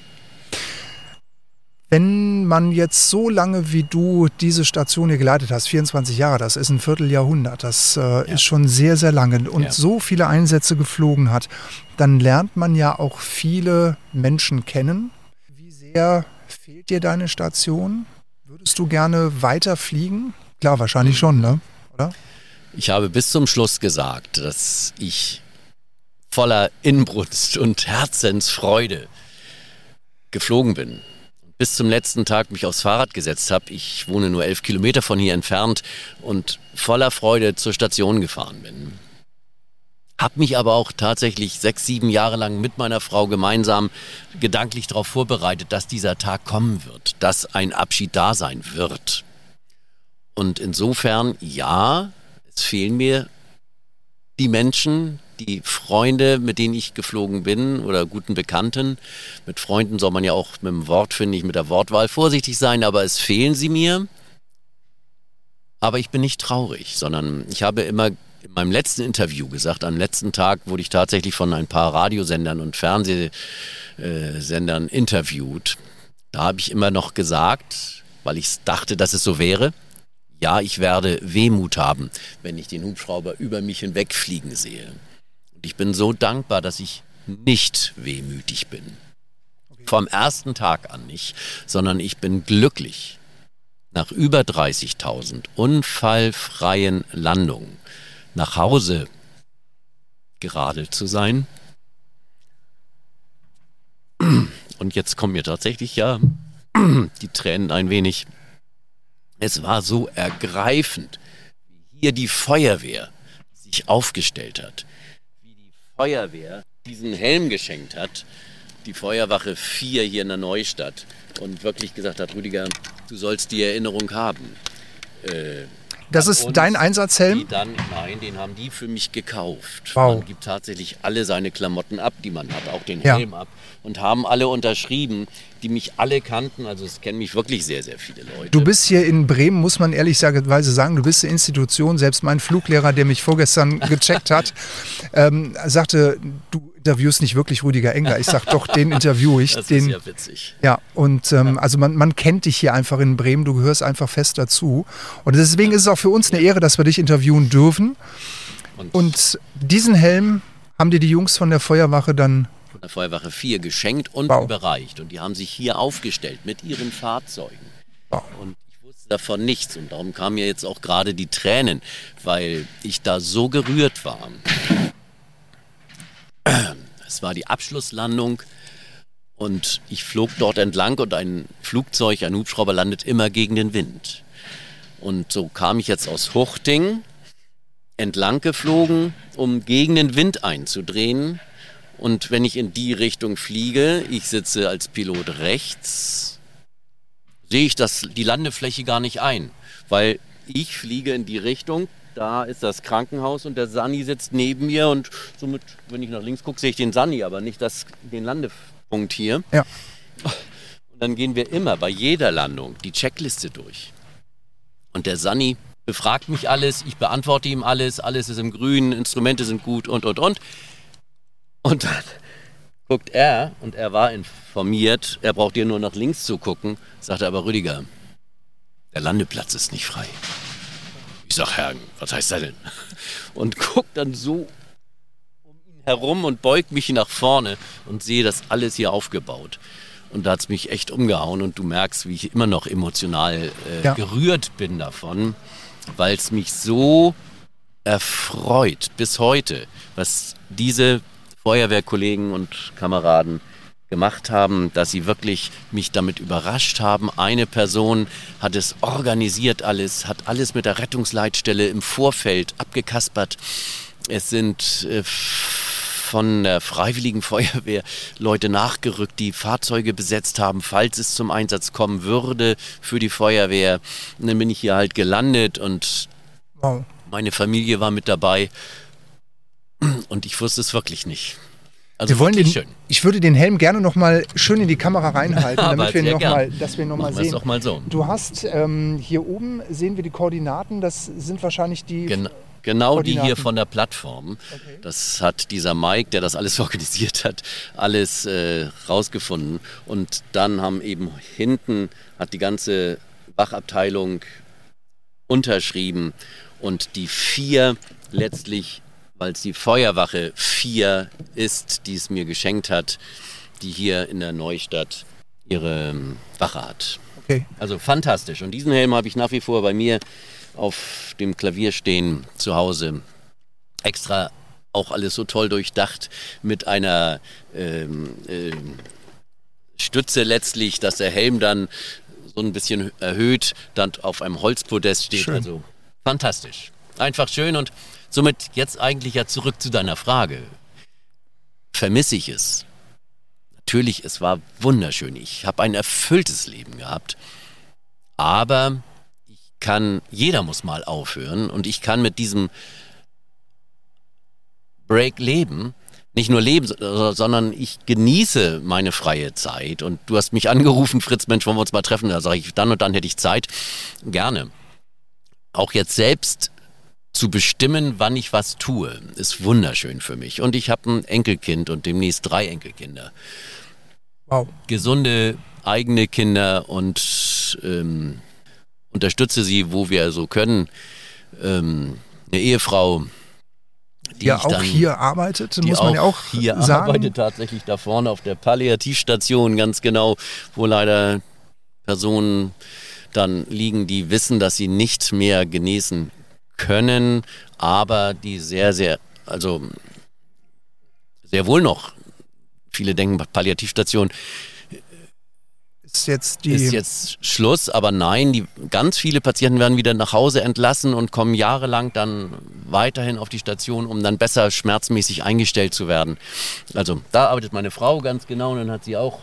Wenn man jetzt so lange wie du diese Station hier geleitet hast, 24 Jahre, das ist ein Vierteljahrhundert, das äh, ja. ist schon sehr, sehr lange und ja. so viele Einsätze geflogen hat, dann lernt man ja auch viele Menschen kennen. Wie sehr fehlt dir deine Station? Würdest du gerne weiter fliegen? Klar, wahrscheinlich schon, ne? Oder? Ich habe bis zum Schluss gesagt, dass ich voller Inbrunst und Herzensfreude geflogen bin bis zum letzten Tag mich aufs Fahrrad gesetzt habe. Ich wohne nur elf Kilometer von hier entfernt und voller Freude zur Station gefahren bin. Hab mich aber auch tatsächlich sechs, sieben Jahre lang mit meiner Frau gemeinsam gedanklich darauf vorbereitet, dass dieser Tag kommen wird, dass ein Abschied da sein wird. Und insofern, ja, es fehlen mir die Menschen, die Freunde, mit denen ich geflogen bin oder guten Bekannten. Mit Freunden soll man ja auch mit dem Wort, finde ich, mit der Wortwahl vorsichtig sein, aber es fehlen sie mir. Aber ich bin nicht traurig, sondern ich habe immer in meinem letzten Interview gesagt, am letzten Tag wurde ich tatsächlich von ein paar Radiosendern und Fernsehsendern interviewt. Da habe ich immer noch gesagt, weil ich dachte, dass es so wäre, ja, ich werde Wehmut haben, wenn ich den Hubschrauber über mich hinwegfliegen sehe. Und ich bin so dankbar, dass ich nicht wehmütig bin. Vom ersten Tag an nicht, sondern ich bin glücklich, nach über 30.000 unfallfreien Landungen nach Hause geradelt zu sein. Und jetzt kommen mir tatsächlich ja die Tränen ein wenig. Es war so ergreifend, wie hier die Feuerwehr sich aufgestellt hat, Feuerwehr diesen Helm geschenkt hat, die Feuerwache 4 hier in der Neustadt und wirklich gesagt hat, Rüdiger, du sollst die Erinnerung haben. Äh, das ist dein Einsatzhelm? Dann, nein, den haben die für mich gekauft. Wow. Man gibt tatsächlich alle seine Klamotten ab, die man hat, auch den ja. Helm ab. Und haben alle unterschrieben, die mich alle kannten. Also es kennen mich wirklich sehr, sehr viele Leute. Du bist hier in Bremen, muss man ehrlicherweise sagen, du bist eine Institution. Selbst mein Fluglehrer, der mich vorgestern gecheckt hat, (laughs) ähm, sagte, du interviewst nicht wirklich Rüdiger Enger. Ich sag doch, den interview ich. (laughs) Das den, ist ja witzig. Ja, und ähm, also man, man kennt dich hier einfach in Bremen, du gehörst einfach fest dazu. Und deswegen ist es auch für uns eine Ehre, dass wir dich interviewen dürfen. Und, und diesen Helm haben dir die Jungs von der Feuerwache dann von der Feuerwache 4 geschenkt und wow. überreicht. Und die haben sich hier aufgestellt mit ihren Fahrzeugen. Wow. Und ich wusste davon nichts. Und darum kamen mir jetzt auch gerade die Tränen, weil ich da so gerührt war. Es war die Abschlusslandung und ich flog dort entlang und ein Flugzeug, ein Hubschrauber landet immer gegen den Wind. Und so kam ich jetzt aus Huchting entlang geflogen, um gegen den Wind einzudrehen. Und wenn ich in die Richtung fliege, ich sitze als Pilot rechts, sehe ich das, die Landefläche gar nicht ein, weil ich fliege in die Richtung, da ist das Krankenhaus und der Sani sitzt neben mir und somit, wenn ich nach links gucke, sehe ich den Sani, aber nicht das, den Landepunkt hier. Ja. Und dann gehen wir immer bei jeder Landung die Checkliste durch. Und der Sani befragt mich alles, ich beantworte ihm alles, alles ist im Grün, Instrumente sind gut und, und, und. Und dann guckt er, und er war informiert, er braucht dir nur nach links zu gucken, sagt er aber Rüdiger, der Landeplatz ist nicht frei. Ich sag, Herr, was heißt das denn? Und guck dann so um ihn herum und beugt mich nach vorne und sehe das alles hier aufgebaut. Und da hat es mich echt umgehauen und du merkst, wie ich immer noch emotional äh, Ja. gerührt bin davon, weil es mich so erfreut bis heute, was diese Feuerwehrkollegen und Kameraden gemacht haben, dass sie wirklich mich damit überrascht haben. Eine Person hat es organisiert alles, hat alles mit der Rettungsleitstelle im Vorfeld abgekaspert. Es sind äh, von der Freiwilligen (laughs) Feuerwehr Leute nachgerückt, die Fahrzeuge besetzt haben, falls es zum Einsatz kommen würde für die Feuerwehr. Und dann bin ich hier halt gelandet und Wow. meine Familie war mit dabei und ich wusste es wirklich nicht. Also Wir wollen den, schön. ich würde den Helm gerne noch mal schön in die Kamera reinhalten, (laughs) damit wir sehr noch gern. mal, dass wir sehen. doch mal so. Du hast ähm, hier oben sehen wir die Koordinaten. Das sind wahrscheinlich die. Gen genau die hier von der Plattform. Das hat dieser Mike, der das alles (laughs) organisiert hat, alles äh, rausgefunden. Und dann haben eben hinten hat die ganze Wachabteilung unterschrieben und die vier letztlich, weil es die Feuerwache vier ist, die es mir geschenkt hat, die hier in der Neustadt ihre ähm, Wache hat. Okay. Also fantastisch. Und diesen Helm habe ich nach wie vor bei mir auf dem Klavier stehen zu Hause. Extra auch alles so toll durchdacht mit einer ähm, ähm, Stütze letztlich, dass der Helm dann so ein bisschen erhöht, dann auf einem Holzpodest steht. Schön. Also fantastisch. Einfach schön und somit jetzt eigentlich ja zurück zu deiner Frage. Vermisse ich es? Natürlich, es war wunderschön. Ich habe ein erfülltes Leben gehabt. Aber ich kann, jeder muss mal aufhören und ich kann mit diesem Break leben. Nicht nur leben, so- sondern ich genieße meine freie Zeit. Und du hast mich angerufen, Fritz, Mensch, wollen wir uns mal treffen? Da sage ich, dann und dann hätte ich Zeit. Gerne. Auch jetzt selbst zu bestimmen, wann ich was tue, ist wunderschön für mich. Und ich habe ein Enkelkind und demnächst drei Enkelkinder Wow. gesunde eigene Kinder und ähm, unterstütze sie, wo wir so können. Ähm, eine Ehefrau, die ja auch dann, hier arbeitet, die muss man ja auch hier sagen. arbeitet tatsächlich da vorne auf der Palliativstation ganz genau, wo leider Personen dann liegen, die wissen, dass sie nicht mehr genesen können, aber die sehr, sehr, also sehr wohl noch, viele denken Palliativstation, Ist jetzt die. ist jetzt Schluss, aber nein, die ganz viele Patienten werden wieder nach Hause entlassen und kommen jahrelang dann weiterhin auf die Station, um dann besser schmerzmäßig eingestellt zu werden. Also da arbeitet meine Frau ganz genau und dann hat sie auch,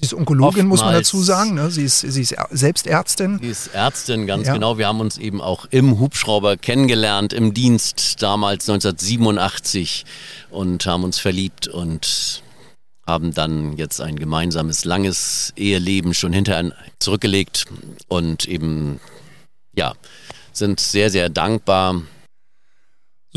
Sie ist Onkologin, muss man oftmals- dazu sagen. Ne? Sie, ist, sie ist selbst Ärztin. die ist Ärztin ganz Ja. genau. Wir haben uns eben auch im Hubschrauber kennengelernt, im Dienst damals 1987 und haben uns verliebt und haben dann jetzt ein gemeinsames langes Eheleben schon hinter zurückgelegt und eben ja sind sehr sehr dankbar.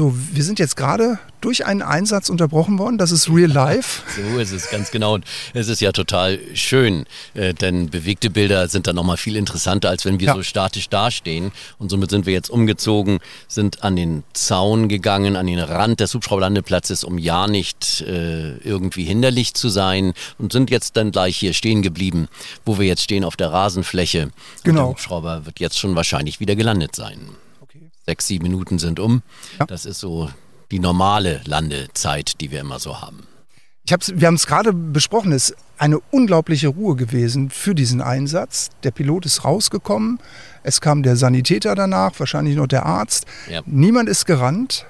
So, wir sind jetzt gerade durch einen Einsatz unterbrochen worden. Das ist Real Life. (laughs) So ist es ganz genau und es ist ja total schön, äh, denn bewegte Bilder sind dann nochmal viel interessanter, als wenn wir Ja. so statisch dastehen. Und somit sind wir jetzt umgezogen, sind an den Zaun gegangen, an den Rand des Hubschrauberlandeplatzes, um ja nicht äh, irgendwie hinderlich zu sein und sind jetzt dann gleich hier stehen geblieben, wo wir jetzt stehen auf der Rasenfläche. Und Genau. der Hubschrauber wird jetzt schon wahrscheinlich wieder gelandet sein. Sechs, sieben Minuten sind um. Ja. Das ist so die normale Landezeit, die wir immer so haben. Ich hab's, wir haben es gerade besprochen, es ist eine unglaubliche Ruhe gewesen für diesen Einsatz. Der Pilot ist rausgekommen, es kam der Sanitäter danach, wahrscheinlich noch der Arzt. Ja. Niemand ist gerannt.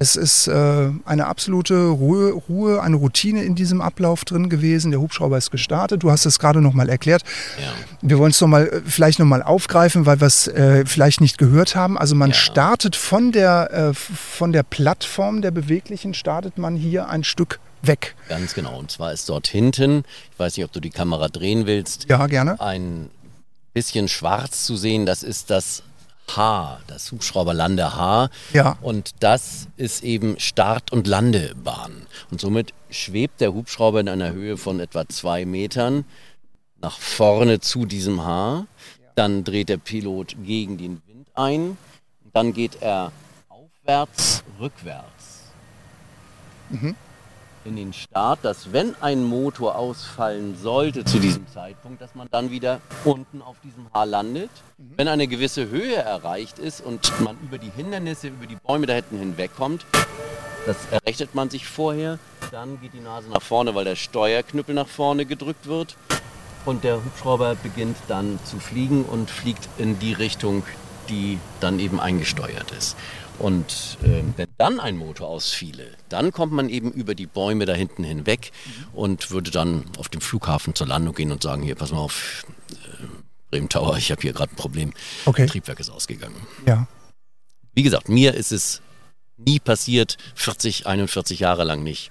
Es ist äh, eine absolute Ruhe, Ruhe, eine Routine in diesem Ablauf drin gewesen. Der Hubschrauber ist gestartet. Du hast es gerade noch mal erklärt. Ja. Wir wollen es noch mal, äh, vielleicht noch mal aufgreifen, weil wir es äh, vielleicht nicht gehört haben. Also man Ja. startet von der, äh, von der Plattform der Beweglichen, startet man hier ein Stück weg. Ganz genau. Und zwar ist dort hinten, ich weiß nicht, ob du die Kamera drehen willst, Ja, gerne. ein bisschen schwarz zu sehen. Das ist das H, das Hubschrauberlande-H. Ja. Und das ist eben Start- und Landebahn. Und somit schwebt der Hubschrauber in einer Höhe von etwa zwei Metern nach vorne zu diesem H. Dann dreht der Pilot gegen den Wind ein. Dann geht er aufwärts, rückwärts. In den Start, dass wenn ein Motor ausfallen sollte zu diesem Zeitpunkt, dass man dann wieder unten auf diesem Haar landet. Wenn eine gewisse Höhe erreicht ist und man über die Hindernisse, über die Bäume da hinten hinwegkommt, das errechnet man sich vorher, dann geht die Nase nach vorne, weil der Steuerknüppel nach vorne gedrückt wird und der Hubschrauber beginnt dann zu fliegen und fliegt in die Richtung, die dann eben eingesteuert ist. Und äh, wenn dann ein Motor ausfiele, dann kommt man eben über die Bäume da hinten hinweg und würde dann auf dem Flughafen zur Landung gehen und sagen, hier, pass mal auf, äh, Bremen Tower, ich habe hier gerade ein Problem. Okay. Triebwerk ist ausgegangen. Ja. Wie gesagt, mir ist es nie passiert, 40, 41 Jahre lang nicht.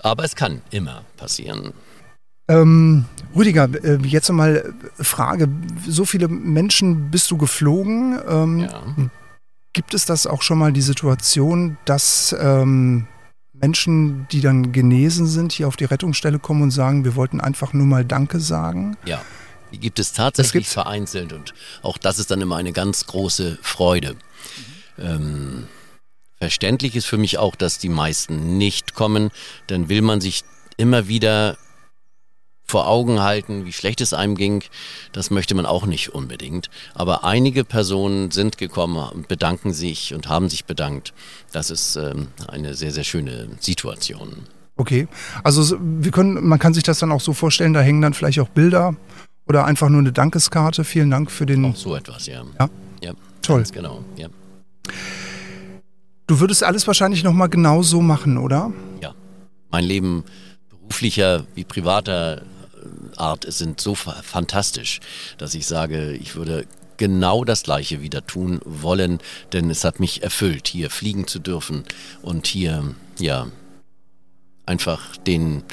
Aber es kann immer passieren. Ähm, Rüdiger, äh, jetzt mal Frage. So viele Menschen bist du geflogen. Ähm, Ja. Gibt es das auch schon mal die Situation, dass ähm, Menschen, die dann genesen sind, hier auf die Rettungsstelle kommen und sagen, wir wollten einfach nur mal Danke sagen? Ja, die gibt es tatsächlich vereinzelt und auch das ist dann immer eine ganz große Freude. Ähm, verständlich ist für mich auch, dass die meisten nicht kommen, dann will man sich immer wieder vor Augen halten, wie schlecht es einem ging. Das möchte man auch nicht unbedingt. Aber einige Personen sind gekommen und bedanken sich und haben sich bedankt. Das ist ähm, eine sehr, sehr schöne Situation. Okay. Also so- wir können, man kann sich das dann auch so vorstellen, da hängen dann vielleicht auch Bilder oder einfach nur eine Dankeskarte. Vielen Dank für den. Auch so etwas, ja. Ja. Ja, Toll. genau. Ja. Du würdest alles wahrscheinlich nochmal genau so machen, oder? ja, mein Leben beruflicher wie privater Art sind so fa- fantastisch, dass ich sage, ich würde genau das Gleiche wieder tun wollen, denn es hat mich erfüllt, hier fliegen zu dürfen und hier, ja, einfach den,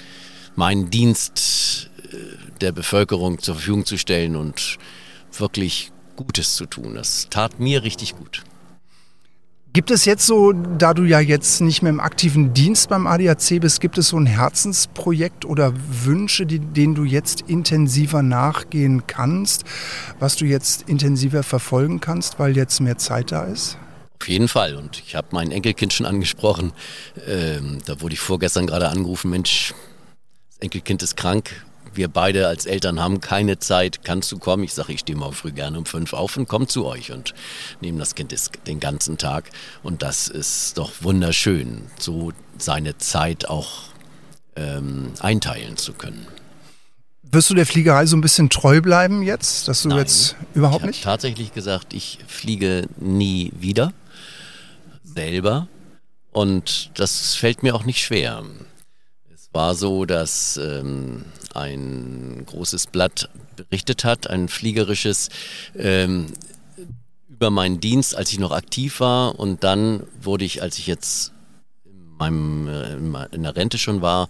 meinen Dienst äh, der Bevölkerung zur Verfügung zu stellen und wirklich Gutes zu tun. Das tat mir richtig gut. Gibt es jetzt so, da du ja jetzt nicht mehr im aktiven Dienst beim ADAC bist, gibt es so ein Herzensprojekt oder Wünsche, die, denen du jetzt intensiver nachgehen kannst, was du jetzt intensiver verfolgen kannst, weil jetzt mehr Zeit da ist? Auf jeden Fall. Und ich habe mein Enkelkind schon angesprochen. Ähm, da wurde ich vorgestern gerade angerufen, Mensch, das Enkelkind ist krank. Wir beide als Eltern haben keine Zeit. Kannst du kommen? Ich sage, ich stehe morgen früh gerne um fünf auf und komme zu euch und nehme das Kind den ganzen Tag. Und das ist doch wunderschön, so seine Zeit auch ähm, einteilen zu können. Wirst du der Fliegerei so ein bisschen treu bleiben jetzt, dass du Nein. jetzt überhaupt ich nicht? tatsächlich gesagt, ich fliege nie wieder selber und das fällt mir auch nicht schwer. War so, dass ähm, ein großes Blatt berichtet hat, ein fliegerisches, ähm, über meinen Dienst, als ich noch aktiv war und dann wurde ich, als ich jetzt in, meinem, äh, in der Rente schon war,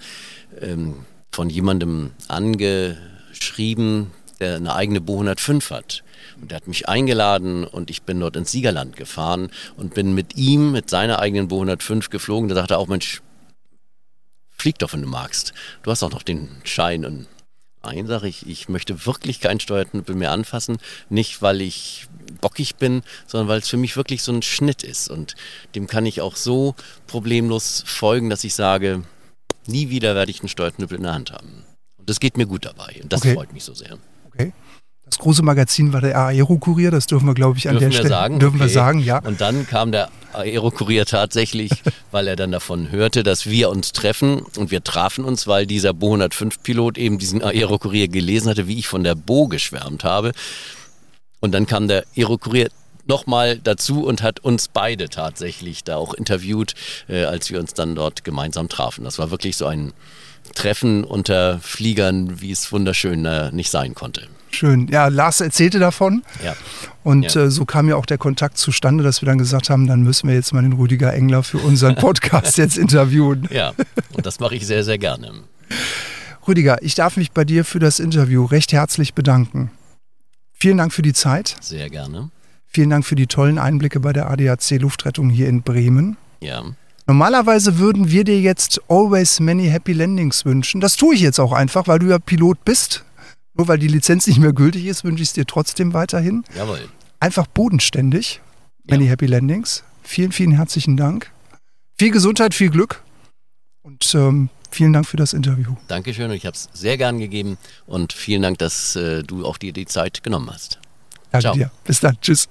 ähm, von jemandem angeschrieben, der eine eigene Bo 105 hat. Und der hat mich eingeladen und ich bin dort ins Siegerland gefahren und bin mit ihm, mit seiner eigenen Bo 105 geflogen. Da sagte er auch, Mensch, flieg doch, wenn du magst. Du hast auch noch den Schein. Und nein, sage ich, ich möchte wirklich keinen Steuerknüppel mehr anfassen. Nicht, weil ich bockig bin, sondern weil es für mich wirklich so ein Schnitt ist. Und dem kann ich auch so problemlos folgen, dass ich sage, nie wieder werde ich einen Steuerknüppel in der Hand haben. Und das geht mir gut dabei. Und das Okay. freut mich so sehr. Okay. Das große Magazin war der Aero-Kurier, das dürfen wir, glaube ich, an Dürfen der wir Stelle sagen? dürfen wir Okay. sagen, ja. Und dann kam der Aerokurier tatsächlich, (laughs) weil er dann davon hörte, dass wir uns treffen. Und wir trafen uns, weil dieser Bo 105-Pilot eben diesen Aerokurier gelesen hatte, wie ich von der Bo geschwärmt habe. Und dann kam der Aerokurier nochmal dazu und hat uns beide tatsächlich da auch interviewt, äh, als wir uns dann dort gemeinsam trafen. Das war wirklich so ein Treffen unter Fliegern, wie es wunderschön äh, nicht sein konnte. Schön. Ja, Lars erzählte davon. Ja. Und Ja. äh, so kam ja auch der Kontakt zustande, dass wir dann gesagt haben, dann müssen wir jetzt mal den Rüdiger Engler für unseren Podcast (laughs) jetzt interviewen. Ja, und das mache ich sehr, sehr gerne. Rüdiger, ich darf mich bei dir für das Interview recht herzlich bedanken. Vielen Dank für die Zeit. Sehr gerne. Vielen Dank für die tollen Einblicke bei der ADAC Luftrettung hier in Bremen. Ja. Normalerweise würden wir dir jetzt always many happy landings wünschen. Das tue ich jetzt auch einfach, weil du ja Pilot bist. Nur weil die Lizenz nicht mehr gültig ist, wünsche ich es dir trotzdem weiterhin. Jawohl. Einfach bodenständig. Many happy landings. Vielen, vielen herzlichen Dank. Viel Gesundheit, viel Glück. Und ähm, Vielen Dank für das Interview. Dankeschön, ich habe es sehr gern gegeben und vielen Dank, dass äh, du auch dir die Zeit genommen hast. Danke Ciao. dir. Bis dann. Tschüss.